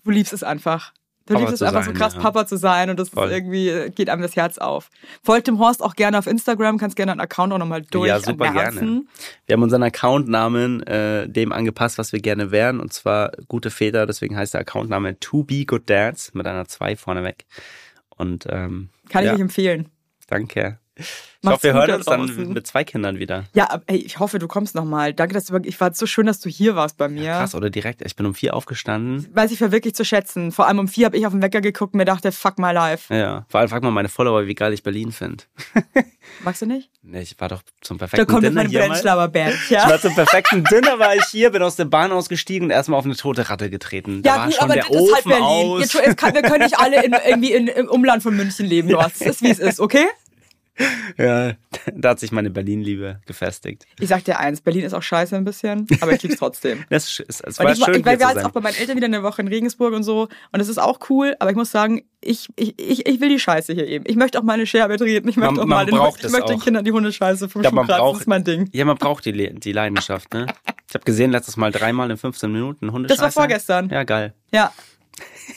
du liebst es einfach. Du Papa liebst es einfach sein, so krass, ja. Papa zu sein und das ist irgendwie geht einem das Herz auf. Folgt dem Horst auch gerne auf Instagram, kannst gerne einen Account auch nochmal durch. Ja, super gerne. Wir haben unseren Accountnamen äh, dem angepasst, was wir gerne wären, und zwar gute Väter. Deswegen heißt der Accountname To Be Good Dads mit einer 2 vorneweg. Und ähm, Kann ich ja, euch empfehlen. danke. Ich Macht's hoffe, wir hören da uns dann draußen. mit zwei Kindern wieder. Ja, ey, ich hoffe, du kommst nochmal. Danke, dass du, ich war so schön, dass du hier warst bei mir. Krass, oder direkt. Ich bin um vier aufgestanden. Weiß ich für wirklich zu schätzen. Vor allem um vier habe ich auf den Wecker geguckt und mir dachte, fuck my life. Ja, vor allem frag mal meine Follower, wie geil ich Berlin finde. Magst du nicht? Nee, ich war doch zum Da perfekten kommt jetzt Dinner mein. Brennschlauer Band. Ich Ja. war zum perfekten Dinner, war ich hier, bin aus der Bahn ausgestiegen und erstmal auf eine tote Ratte getreten. Da Ja, war gut, schon aber der das ist halt Ofen Berlin. aus. Jetzt, kann, wir können nicht alle in, irgendwie in, im Umland von München leben, Horst. Das ist, wie es ist, okay? Ja, da hat sich meine Berlin-Liebe gefestigt. Ich sag dir eins, Berlin ist auch scheiße ein bisschen, aber ich lieb's trotzdem. Das ist, es Weil war ich, schön, ich, weil wir jetzt auch bei meinen Eltern wieder eine Woche in Regensburg und so und es ist auch cool, aber ich muss sagen, ich, ich, ich, ich will die Scheiße hier eben. Ich möchte auch meine Scherbe treten, ich möchte Man- auch mal den, ich es möchte den. Kindern die Hundescheiße vom Ja, Schuh man kratzen, braucht- das ist mein Ding. Ja, man braucht die, die Leidenschaft, ne? Ich habe gesehen, letztes Mal dreimal in 15 Minuten Hunde. Das war vorgestern. Ja, geil. Ja.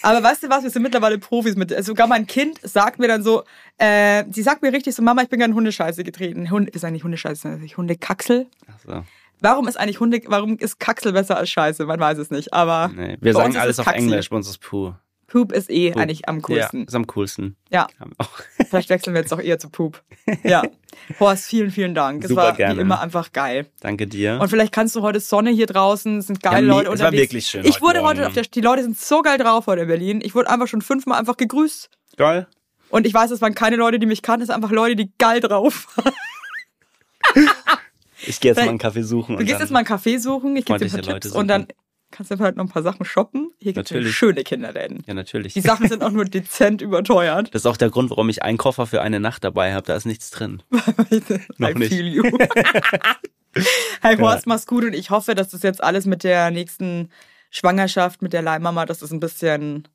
Aber weißt du was, wir sind mittlerweile Profis mit. Also sogar mein Kind sagt mir dann so, äh, sie sagt mir richtig so, Mama, ich bin gerne Hundescheiße getreten. Hund ist eigentlich Hundescheiße, Hundekaxel. Also, Warum ist eigentlich Hunde, warum ist Kaxel besser als Scheiße? Man weiß es nicht. Aber nee. Wir sagen alles es auf Kaxel. Englisch, bei uns ist Puh. Poop ist eh Poop. eigentlich am Ja, coolsten. ist am coolsten. Ja. Auch. Vielleicht wechseln wir jetzt doch eher zu Poop. Ja. Horst, vielen, vielen Dank. Es Super war gerne. wie immer einfach geil. Danke dir. Und vielleicht kannst du heute Sonne hier draußen, es sind geile Ja, Leute es war unterwegs. wirklich schön Ich heute wurde Morgen. heute auf der, die Leute sind so geil drauf heute in Berlin. Ich wurde einfach schon fünfmal einfach gegrüßt. geil. Und ich weiß, es waren keine Leute, die mich kannten, es sind einfach Leute, die geil drauf waren. Ich gehe jetzt mal einen Kaffee suchen. Du gehst jetzt mal einen Café suchen, ich gebe dir ein paar Tipps und dann kannst du vielleicht noch ein paar Sachen shoppen. Hier gibt es schöne Kinderläden. Ja, natürlich. Die Sachen sind auch nur dezent überteuert. Das ist auch der Grund, warum ich einen Koffer für eine Nacht dabei habe. Da ist nichts drin. Noch I nicht. feel you. hey, Horst, mach's gut und ich hoffe, dass das jetzt alles mit der nächsten Schwangerschaft, mit der Leihmama, dass es ein bisschen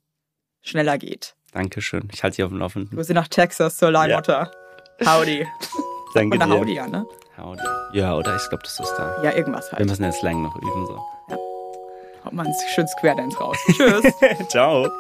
schneller geht. Dankeschön. Ich halte dich auf dem Laufenden. Wir sind nach Texas zur Leihmutter. Howdy. Danke nach dir. Howdy, ja, ne? Howdy. Ja, oder? Ich glaube, das ist da. Ja, irgendwas Wir halt. müssen den Slang noch üben. so. Haut mal einen schönen Square Dance raus. Tschüss. Ciao.